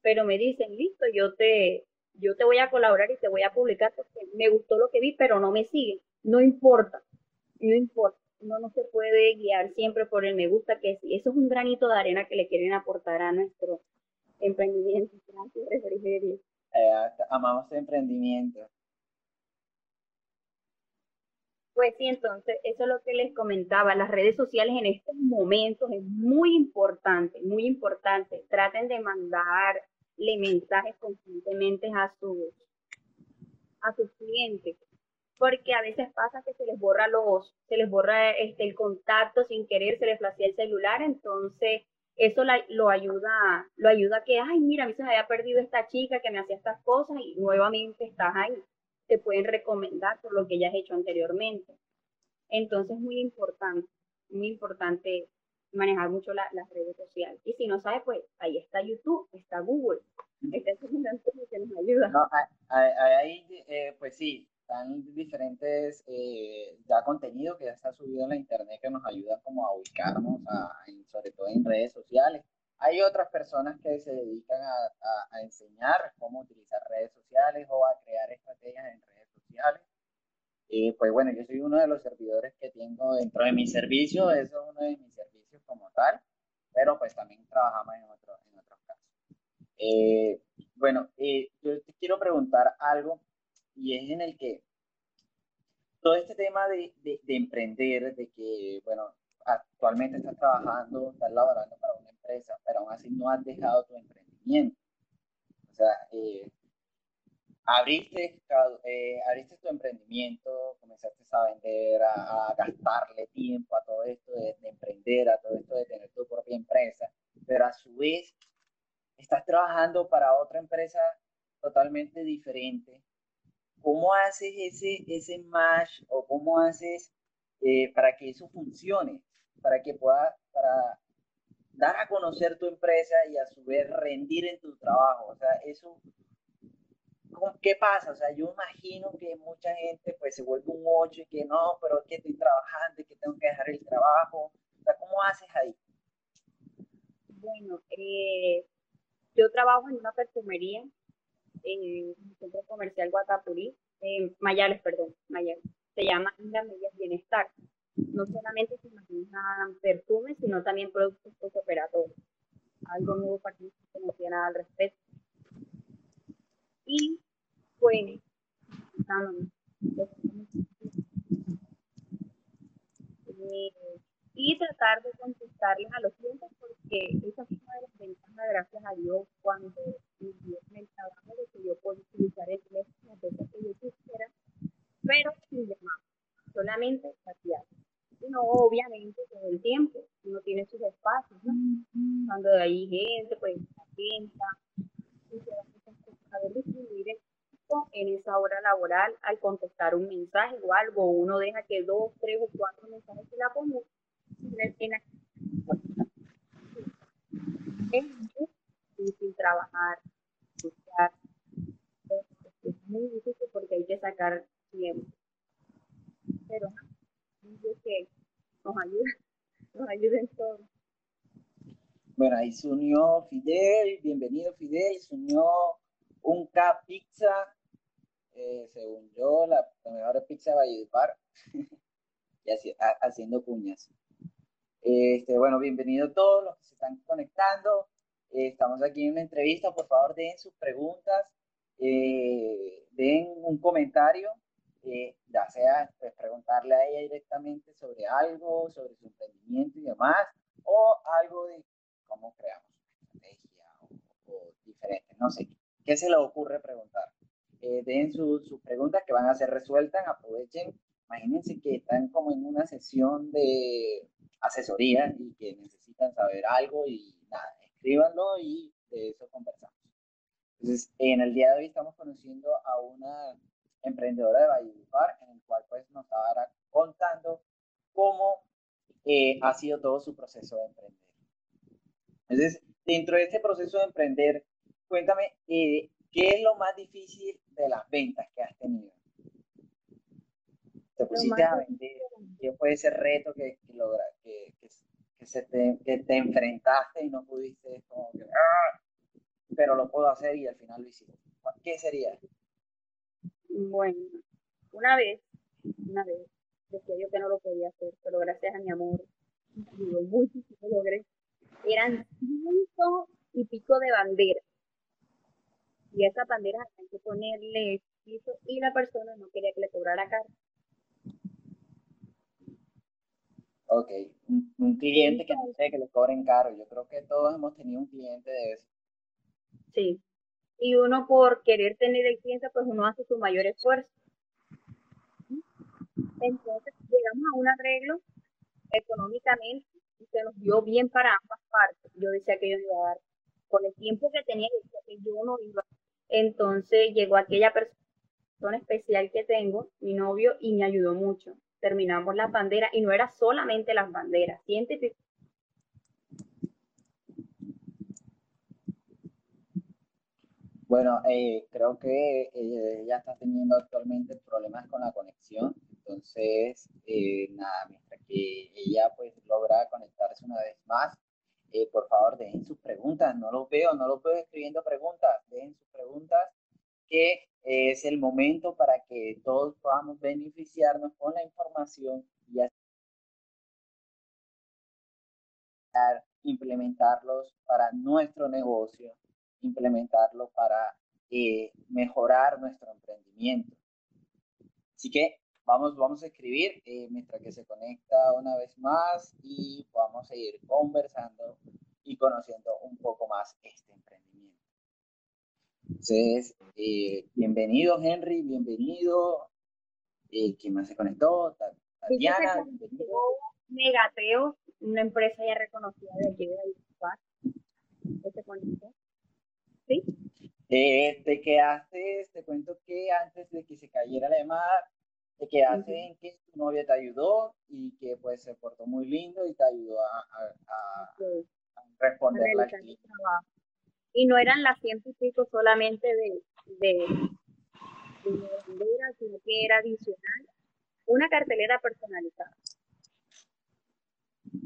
pero me dicen, listo, yo te, yo te voy a colaborar y te voy a publicar porque me gustó lo que vi, pero no me sigue. No importa, no importa. Uno no se puede guiar siempre por el me gusta, que eso es un granito de arena que le quieren aportar a nuestro emprendimiento, refrigerio. Eh, amamos emprendimiento. Pues sí, entonces, eso es lo que les comentaba. Las redes sociales en estos momentos es muy importante, muy importante. Traten de mandarle mensajes constantemente a sus, a sus clientes. Porque a veces pasa que se les borra los, se les borra este, el contacto sin querer, se les flashea el celular, entonces eso lo ayuda, lo ayuda a que, ay, mira, a mí se me había perdido esta chica que me hacía estas cosas y nuevamente estás ahí te pueden recomendar por lo que ya has hecho anteriormente. Entonces, muy importante, muy importante manejar mucho las redes sociales. Y si no sabes, pues ahí está YouTube, está Google. Este es un que nos ayuda. No, ahí, eh, pues sí, están diferentes eh, ya contenido que ya está subido en la internet que nos ayuda como a ubicarnos, sobre todo en redes sociales. Hay otras personas que se dedican a, enseñar cómo utilizar redes sociales o a crear estrategias en redes sociales. Y pues bueno, yo soy uno de los servidores que tengo dentro de mi servicio, eso es uno de mis tal, pero pues también trabajamos en, otro, en otros casos. Eh, bueno, eh, yo te quiero preguntar algo y es en el que todo este tema de, de, de emprender, de que, bueno, actualmente estás trabajando, estás laborando para una empresa, pero aún así no has dejado tu emprendimiento. O sea, eh, abriste, eh, abriste tu emprendimiento, comenzaste a vender, a, gastarle tiempo a todo esto de, emprender, a todo esto de tener tu propia empresa, pero a su vez estás trabajando para otra empresa totalmente diferente. ¿Cómo haces ese, ese match o cómo haces eh, para que eso funcione? para que puedas, para dar a conocer tu empresa y a su vez rendir en tu trabajo. O sea, eso, ¿qué pasa? O sea, yo imagino que mucha gente pues se vuelve un ocho y que no, pero es que estoy trabajando y que tengo que dejar el trabajo. O sea, ¿cómo haces ahí? Bueno, eh, yo trabajo en una perfumería en el centro comercial Guatapurí, en Mayales, perdón, Mayales. Se llama Inda Medias Bienestar no solamente se imaginan perfumes, sino también productos post-operatorios. Algo nuevo para que no al respecto. Y, pues, y tratar de contestarles a los clientes porque esa es una de las ventajas, gracias a Dios, cuando me el trabajo de que yo puedo utilizar el teléfono las veces que yo quisiera, pero sin llamar, solamente chatear sino obviamente todo el tiempo. Uno tiene sus espacios, ¿no? Cuando hay gente, pues atenta, y se va a saber distribuir el tiempo en esa hora laboral al contestar un mensaje o algo. Uno deja que dos, tres o cuatro mensajes se la pongan en la es muy difícil trabajar, buscar, es muy difícil porque hay que sacar tiempo. Pero que nos ayuden, nos ayuden todos. Bueno, ahí se unió Fidel, bienvenido Fidel, se unió un K Pizza, según yo, la, mejor pizza de Valledupar, y así, haciendo cuñas. Este, bueno, bienvenido todos los que se están conectando. Eh, estamos aquí en una entrevista, por favor den sus preguntas, eh, den un comentario eh, ya sea pues, preguntarle a ella directamente sobre algo, sobre su emprendimiento y demás, o algo de cómo creamos una estrategia o, diferente, no sé, ¿qué se le ocurre preguntar? Eh, den sus preguntas que van a ser resueltas, aprovechen, imagínense que están como en una sesión de asesoría y que necesitan saber algo y nada, escríbanlo y de eso conversamos. Entonces, en el día de hoy estamos conociendo a una emprendedora de Valledupar, en el cual pues nos estará contando cómo eh, ha sido todo su proceso de emprender. Entonces, dentro de este proceso de emprender, cuéntame, eh, ¿qué es lo más difícil de las ventas que has tenido? Te pusiste a vender, ¿qué fue ese reto que, que, que, se te, que te enfrentaste y no pudiste, como que, ¡ah! pero lo puedo hacer y al final lo hiciste? ¿qué sería? Bueno, una vez, una vez, decía yo que no lo podía hacer, pero gracias a mi amor, digo, mucho lo logré. Eran ciento y pico de banderas. Y esas banderas hay que ponerle piso y la persona no quería que le cobrara caro. Ok, un, cliente que no sé que le cobren caro. Yo creo que todos hemos tenido un cliente de eso. Sí, y uno por querer tener el cliente, pues uno hace su mayor esfuerzo. Entonces llegamos a un arreglo económicamente y se nos dio bien para ambas partes. Yo decía que yo iba a dar, con el tiempo que tenía, yo decía que yo no iba. Entonces llegó aquella persona especial que tengo, mi novio, y me ayudó mucho. Terminamos las banderas y no era solamente las banderas, científicos Bueno, eh, creo que eh, ella está teniendo actualmente problemas con la conexión, entonces, eh, nada, mientras que ella pues logra conectarse una vez más, por favor dejen sus preguntas, no los veo, no los veo escribiendo preguntas, dejen sus preguntas, que es el momento para que todos podamos beneficiarnos con la información y implementarlos para nuestro negocio implementarlo para eh, mejorar nuestro emprendimiento. Así que vamos, vamos a escribir eh, mientras que se conecta una vez más y vamos a ir conversando y conociendo un poco más este emprendimiento. Entonces, eh, bienvenido Henry, bienvenido. ¿Quién más se conectó? Tatiana. Megateo, una empresa ya reconocida de aquí de que se conectó. ¿sí? Eh, te quedaste, te cuento que antes de que se cayera la llamada, te quedaste en que tu novia te ayudó y que pues se portó muy lindo y te ayudó a, a, responder la Y no eran las ciento y pico solamente de, de, de sino que era adicional una cartelera personalizada.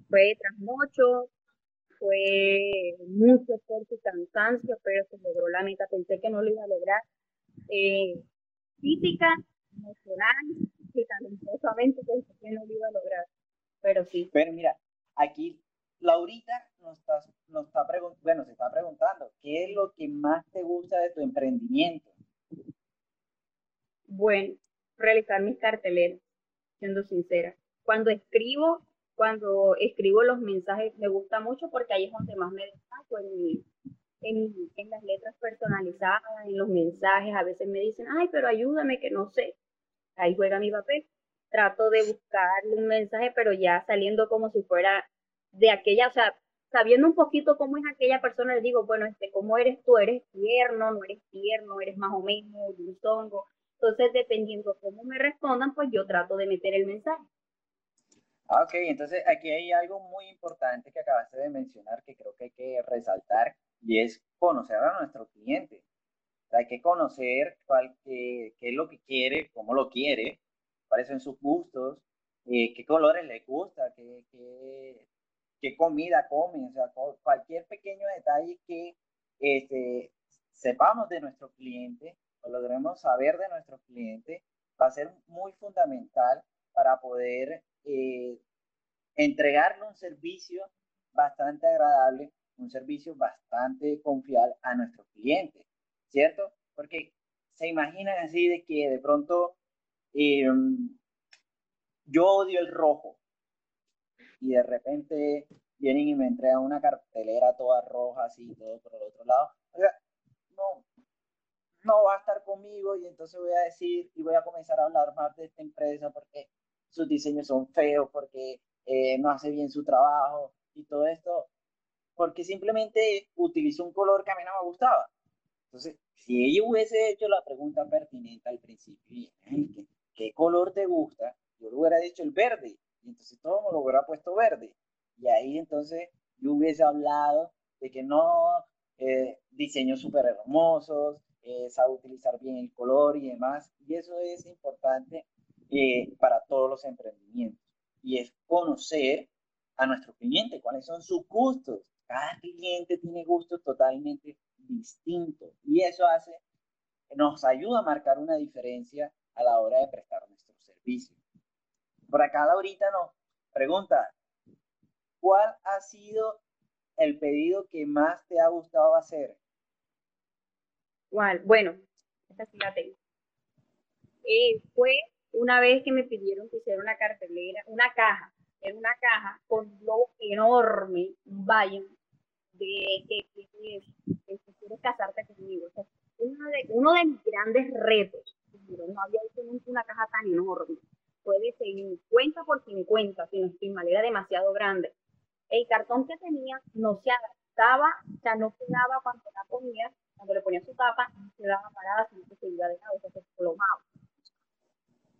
Fue trasnocho, fue mucho esfuerzo y cansancio, pero se logró la meta. Pensé que no lo iba a lograr. Eh, física, emocional y talentosamente pensé que no lo iba a lograr. Pero sí. Pero mira, aquí Laurita nos está, nos está bueno, se está preguntando, ¿qué es lo que más te gusta de tu emprendimiento? Bueno, realizar mis carteleras, siendo sincera. Cuando escribo, cuando escribo los mensajes me gusta mucho porque ahí es donde más me destaco en, en, en, las letras personalizadas, en los mensajes. A veces me dicen, ay, pero ayúdame que no sé. Ahí juega mi papel. Trato de buscarle un mensaje, pero ya saliendo como si fuera de aquella, o sea, sabiendo un poquito cómo es aquella persona, le digo, bueno, este, ¿cómo eres tú? ¿Eres tierno? ¿No eres tierno? ¿Eres más o menos dulzongo? Entonces, dependiendo cómo me respondan, pues yo trato de meter el mensaje. Ah, ok, entonces aquí hay algo muy importante que acabaste de mencionar que creo que hay que resaltar y es conocer a nuestro cliente. Hay que conocer cuál, qué, es lo que quiere, cómo lo quiere, cuáles son sus gustos, eh, qué colores le gusta, qué, qué, comida come, o sea, cualquier pequeño detalle que este, sepamos de nuestro cliente o logremos saber de nuestro cliente va a ser muy fundamental para poder eh, entregarle un servicio bastante agradable, un servicio bastante confiable a nuestros clientes, ¿cierto? Porque se imaginan así de que de pronto em, yo odio el rojo y de repente vienen y me entregan una cartelera toda roja así, todo por el otro lado. O sea, no, no va a estar conmigo y entonces voy a decir y voy a comenzar a hablar más de esta empresa porque sus diseños son feos, porque eh, no hace bien su trabajo y todo esto, porque simplemente utilizó un color que a mí no me gustaba. Entonces, si ella hubiese hecho la pregunta pertinente al principio, ¿qué, qué color te gusta? Yo le hubiera dicho el verde, y entonces todo me lo hubiera puesto verde. Y ahí entonces yo hubiese hablado de que no, eh, diseños súper hermosos, eh, sabe utilizar bien el color y demás. Y eso es importante eh, para todos los emprendimientos. Y es conocer a nuestro cliente, cuáles son sus gustos. Cada cliente tiene gustos totalmente distintos y eso hace nos ayuda a marcar una diferencia a la hora de prestar nuestro servicio. Por acá ahorita nos pregunta, ¿cuál ha sido el pedido que más te ha gustado hacer? ¿Cuál? Bueno, esta sí la tengo. Eh, fue una vez que me pidieron que hiciera una cartelera, una caja, era una caja con un enorme, un de que, quieres casarte conmigo. uno, de, uno de mis grandes retos, no había hecho nunca una caja tan enorme, fue de 50 por 50, si no estoy mal, era demasiado grande. El cartón que tenía no se adaptaba, o sea, no quedaba cuando la ponía, cuando le ponía su tapa, no quedaba parada, sino que se iba de lado, se desplomaba.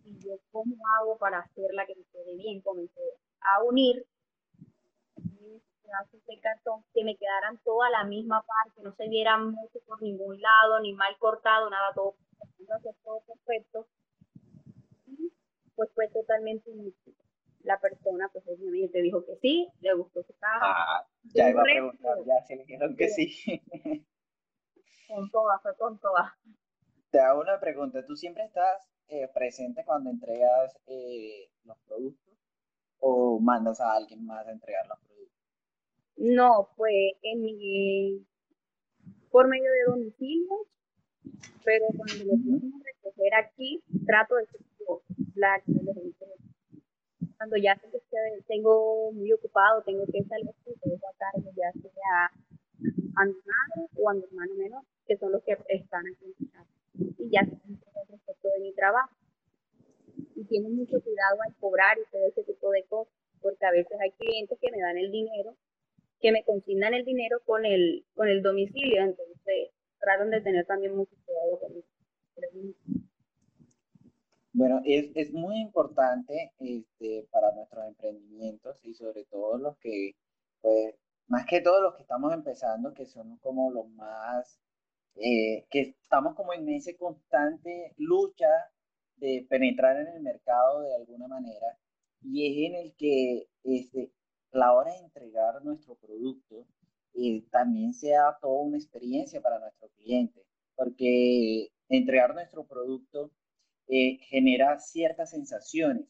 Y yo, ¿cómo hago para hacerla que me quede bien? Comencé a unir pedazos de cartón que me quedaran toda la misma parte, no se vieran mucho por ningún lado, ni mal cortado, nada, todo, todo perfecto. Y pues fue totalmente inútil. La persona, pues obviamente dijo que sí, le gustó su caja. Ah, ya iba a preguntar, ya se le dijeron que sí. Con todas, fue con todas. Te hago una pregunta, ¿tú siempre estás eh, presente cuando entregas eh, los productos o mandas a alguien más a entregar los productos? No, fue en mi, por medio de domicilio, pero cuando lo a recoger aquí, trato de ser la que Cuando ya tengo muy ocupado, tengo que salir, tengo a cargo ya sea a mi madre o a mi hermano menor, que son los que están aquí en mi casa. Y ya respecto de mi trabajo. Y tienen mucho cuidado al cobrar y todo ese tipo de cosas, porque a veces hay clientes que me dan el dinero que me consignan el dinero con el, con el domicilio, entonces tratan de tener también mucho cuidado con eso. Bueno, es, es muy importante este, para nuestros emprendimientos y sobre todo los que, pues, más que todos los que estamos empezando, que son como los más, eh, que estamos como en esa constante lucha de penetrar en el mercado de alguna manera y es en el que este, la hora de entregar nuestro producto eh, también sea toda una experiencia para nuestro cliente, porque entregar nuestro producto eh, genera ciertas sensaciones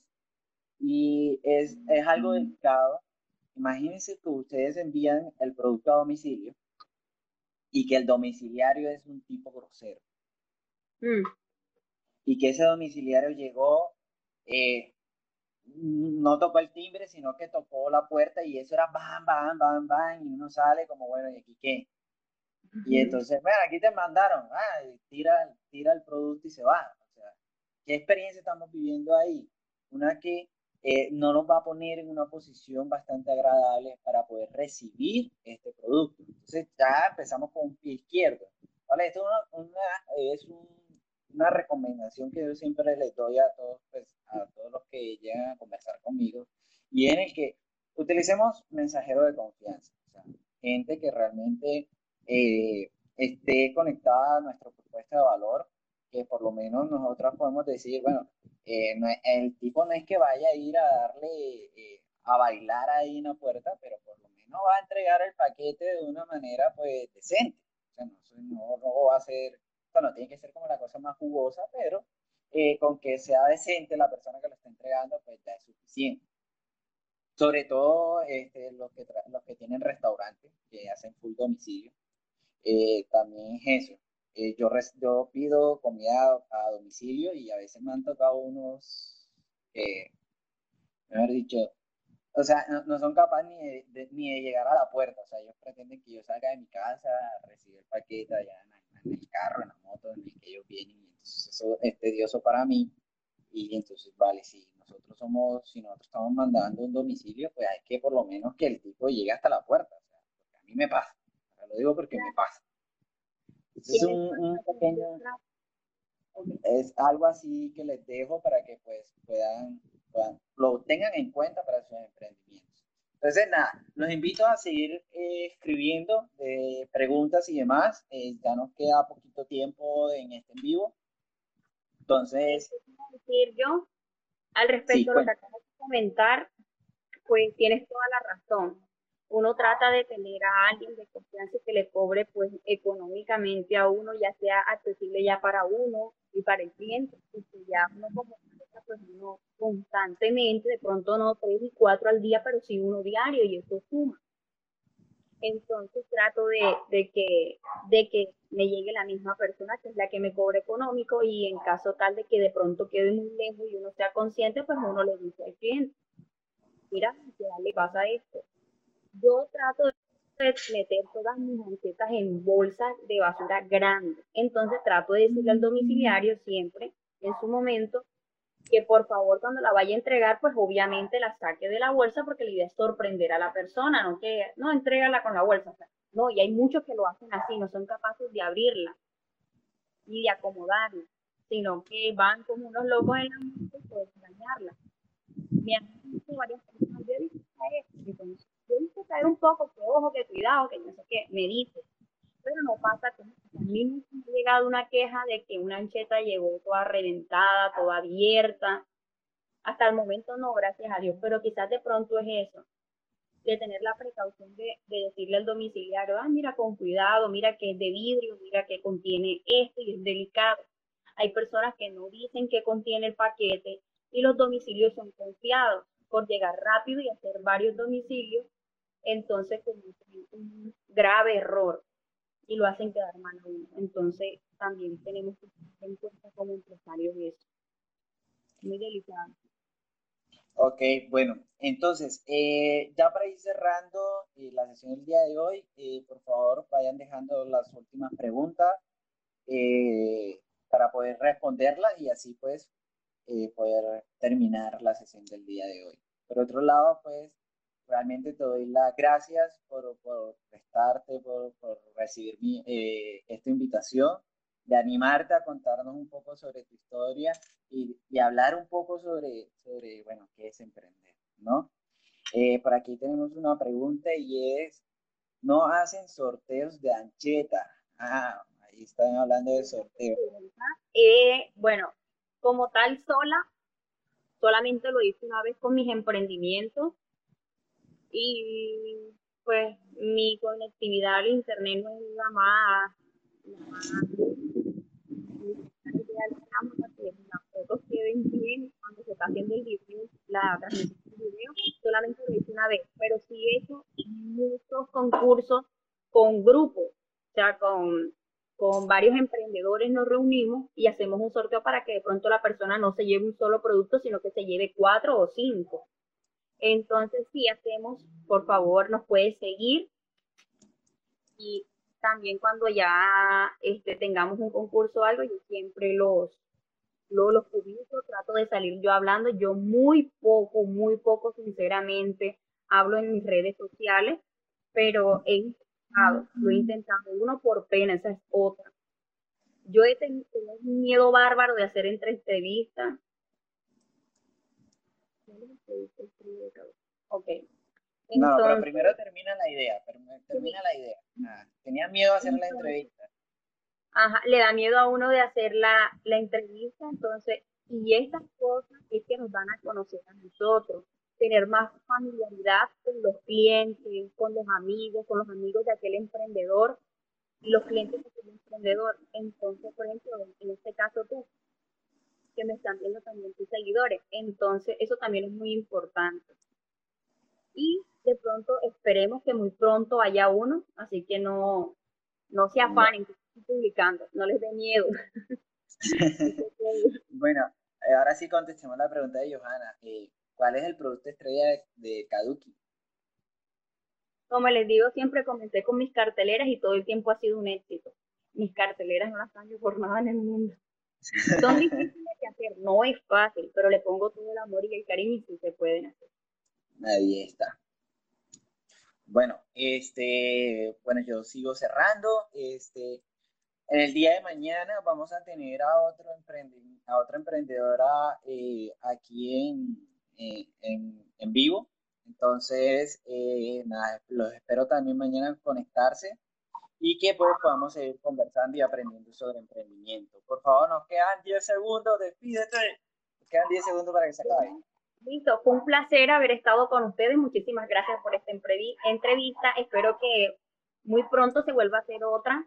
y es, es algo delicado. Imagínense que ustedes envían el producto a domicilio y que el domiciliario es un tipo grosero. Mm. Y que ese domiciliario llegó eh, no tocó el timbre, sino que tocó la puerta y eso era bam, bam, bam, bam, y uno sale como, bueno, ¿y aquí qué? Y entonces, bueno, aquí te mandaron, ah, tira, tira el producto y se va. O sea, ¿qué experiencia estamos viviendo ahí? Una que eh, no nos va a poner en una posición bastante agradable para poder recibir este producto. Entonces ya empezamos con un pie izquierdo. ¿Vale? Esto es un una recomendación que yo siempre les doy a todos, pues, a todos los que llegan a conversar conmigo, y en el que utilicemos mensajeros de confianza, o sea, gente que realmente eh, esté conectada a nuestra propuesta de valor, que por lo menos nosotros podemos decir, bueno, eh, el tipo no es que vaya a ir a darle, eh, a bailar ahí en la puerta, pero por lo menos va a entregar el paquete de una manera, pues, decente. O sea, no, no va a ser no tiene que ser como la cosa más jugosa, pero eh, con que sea decente la persona que lo está entregando, pues ya es suficiente. Sobre todo este, los, que los que tienen restaurantes, que hacen full domicilio, eh, también es eso. Eh, yo, yo pido comida a domicilio y a veces me han tocado unos, mejor dicho, o sea, no, son capaces ni de, ni de llegar a la puerta. O sea, ellos pretenden que yo salga de mi casa, reciba el paquete allá en en el carro, en la moto en el que ellos vienen, y entonces eso es tedioso para mí. Y entonces, vale, si nosotros somos, si nosotros estamos mandando un domicilio, pues hay que por lo menos que el tipo llegue hasta la puerta, o sea, porque a mí me pasa. lo digo porque me pasa. Es un, pequeño, es algo así que les dejo para que pues puedan, puedan, lo tengan en cuenta para sus emprendimientos. Entonces, nada, los invito a seguir eh, escribiendo eh, preguntas y demás. Eh, ya nos queda poquito tiempo en este en vivo. Entonces. decir yo al respecto de lo que acabas de comentar? Pues tienes toda la razón. uno trata de tener a alguien de confianza que le cobre pues económicamente a uno, ya sea accesible ya para uno y para el cliente, y que ya uno como pues uno constantemente, de pronto no tres y cuatro al día, pero sí uno diario y eso suma. Entonces trato de, de, que, de que me llegue la misma persona que es la que me cobre económico y en caso tal de que de pronto quede muy lejos y uno sea consciente, pues uno le dice al cliente, mira, ya le pasa esto. Yo trato de meter todas mis anchetas en bolsas de basura grandes. Entonces trato de decirle al domiciliario siempre, en su momento, que por favor cuando la vaya a entregar, pues obviamente la saque de la bolsa porque la idea es sorprender a la persona, no que, no, entrégala con la bolsa. no, y hay muchos que lo hacen así, no son capaces de abrirla y de acomodarla, sino que van como unos locos en la mente pueden dañarla. Me han dicho varias personas, yo he visto caer, entonces, yo he caer un poco, que ojo, que cuidado, que no sé qué, me dice, pero no pasa que a mí me ha llegado una queja de que una ancheta llegó toda reventada, toda abierta. Hasta el momento no, gracias a Dios, pero quizás de pronto es eso, de tener la precaución de, decirle al domiciliario, ah, mira con cuidado, mira que es de vidrio, mira que contiene esto y es delicado. Hay personas que no dicen que contiene el paquete y los domicilios son confiados por llegar rápido y hacer varios domicilios, entonces cometen un grave error y lo hacen quedar mal a uno. Entonces, también tenemos que tener en cuenta como empresarios eso. Muy delicado. Ok, bueno, entonces, eh, ya para ir cerrando eh, la sesión del día de hoy, eh, por favor vayan dejando las últimas preguntas para poder responderlas y así pues poder terminar la sesión del día de hoy. Por otro lado, pues realmente te doy las gracias por, por prestarte, por, por recibir mi, eh, esta invitación, de animarte a contarnos un poco sobre tu historia y, y hablar un poco sobre, sobre, bueno, qué es emprender, ¿no? Eh, por aquí tenemos una pregunta y es, ¿no hacen sorteos de ancheta? Ah, ahí están hablando de sorteo. Eh, bueno, como tal sola, solamente lo hice una vez con mis emprendimientos y pues mi conectividad al internet no es la más, la más las fotos queden bien cuando se está haciendo el video, la transmisión del video, solamente lo hice una vez, pero sí he hecho muchos concursos con grupos, o sea, con, con varios emprendedores nos reunimos y hacemos un sorteo para que de pronto la persona no se lleve un solo producto, sino que se lleve cuatro o cinco. Entonces, si hacemos, por favor, nos puede seguir. Y también cuando ya este, tengamos un concurso o algo, yo siempre los, los, los publico, trato de salir yo hablando. Yo muy poco, muy poco, sinceramente, hablo en mis redes sociales, pero he intentado, lo he intentado, uno por pena, esa es otra. Yo he tenido un miedo bárbaro de hacer entrevistas, Ok. no, pero primero termina la idea, termina la idea. Ah, tenía miedo a hacer la entrevista. Ajá, le da miedo a uno de hacer la, la entrevista, entonces, y estas cosas es que nos van a conocer a nosotros, tener más familiaridad con los clientes, con los amigos, con los amigos de aquel emprendedor y los clientes de aquel emprendedor. Entonces, por ejemplo, en este caso tú, que me están viendo también tus seguidores. Entonces, eso también es muy importante. Y de pronto esperemos que muy pronto haya uno, así que no, no se afanen que estoy publicando, no les dé miedo. bueno, eh, ahora sí contestemos la pregunta de Johanna. Eh, ¿Cuál es el producto estrella de, Kaduki? Como les digo, siempre comencé con mis carteleras y todo el tiempo ha sido un éxito. Mis carteleras no las cambio por nada en el mundo. Son difíciles de hacer, no es fácil, pero le pongo todo el amor y el cariño y se pueden hacer. Ahí está. Bueno, este, bueno, yo sigo cerrando. Este, en el día de mañana vamos a tener a otro a otra emprendedora eh, aquí en, en, vivo. Entonces, eh, nada, los espero también mañana conectarse y que pues podamos seguir conversando y aprendiendo sobre emprendimiento. Por favor, nos quedan 10 segundos, despídete. Nos quedan 10 segundos para que se acabe. Listo, fue un placer haber estado con ustedes. Muchísimas gracias por esta entrevista. Espero que muy pronto se vuelva a hacer otra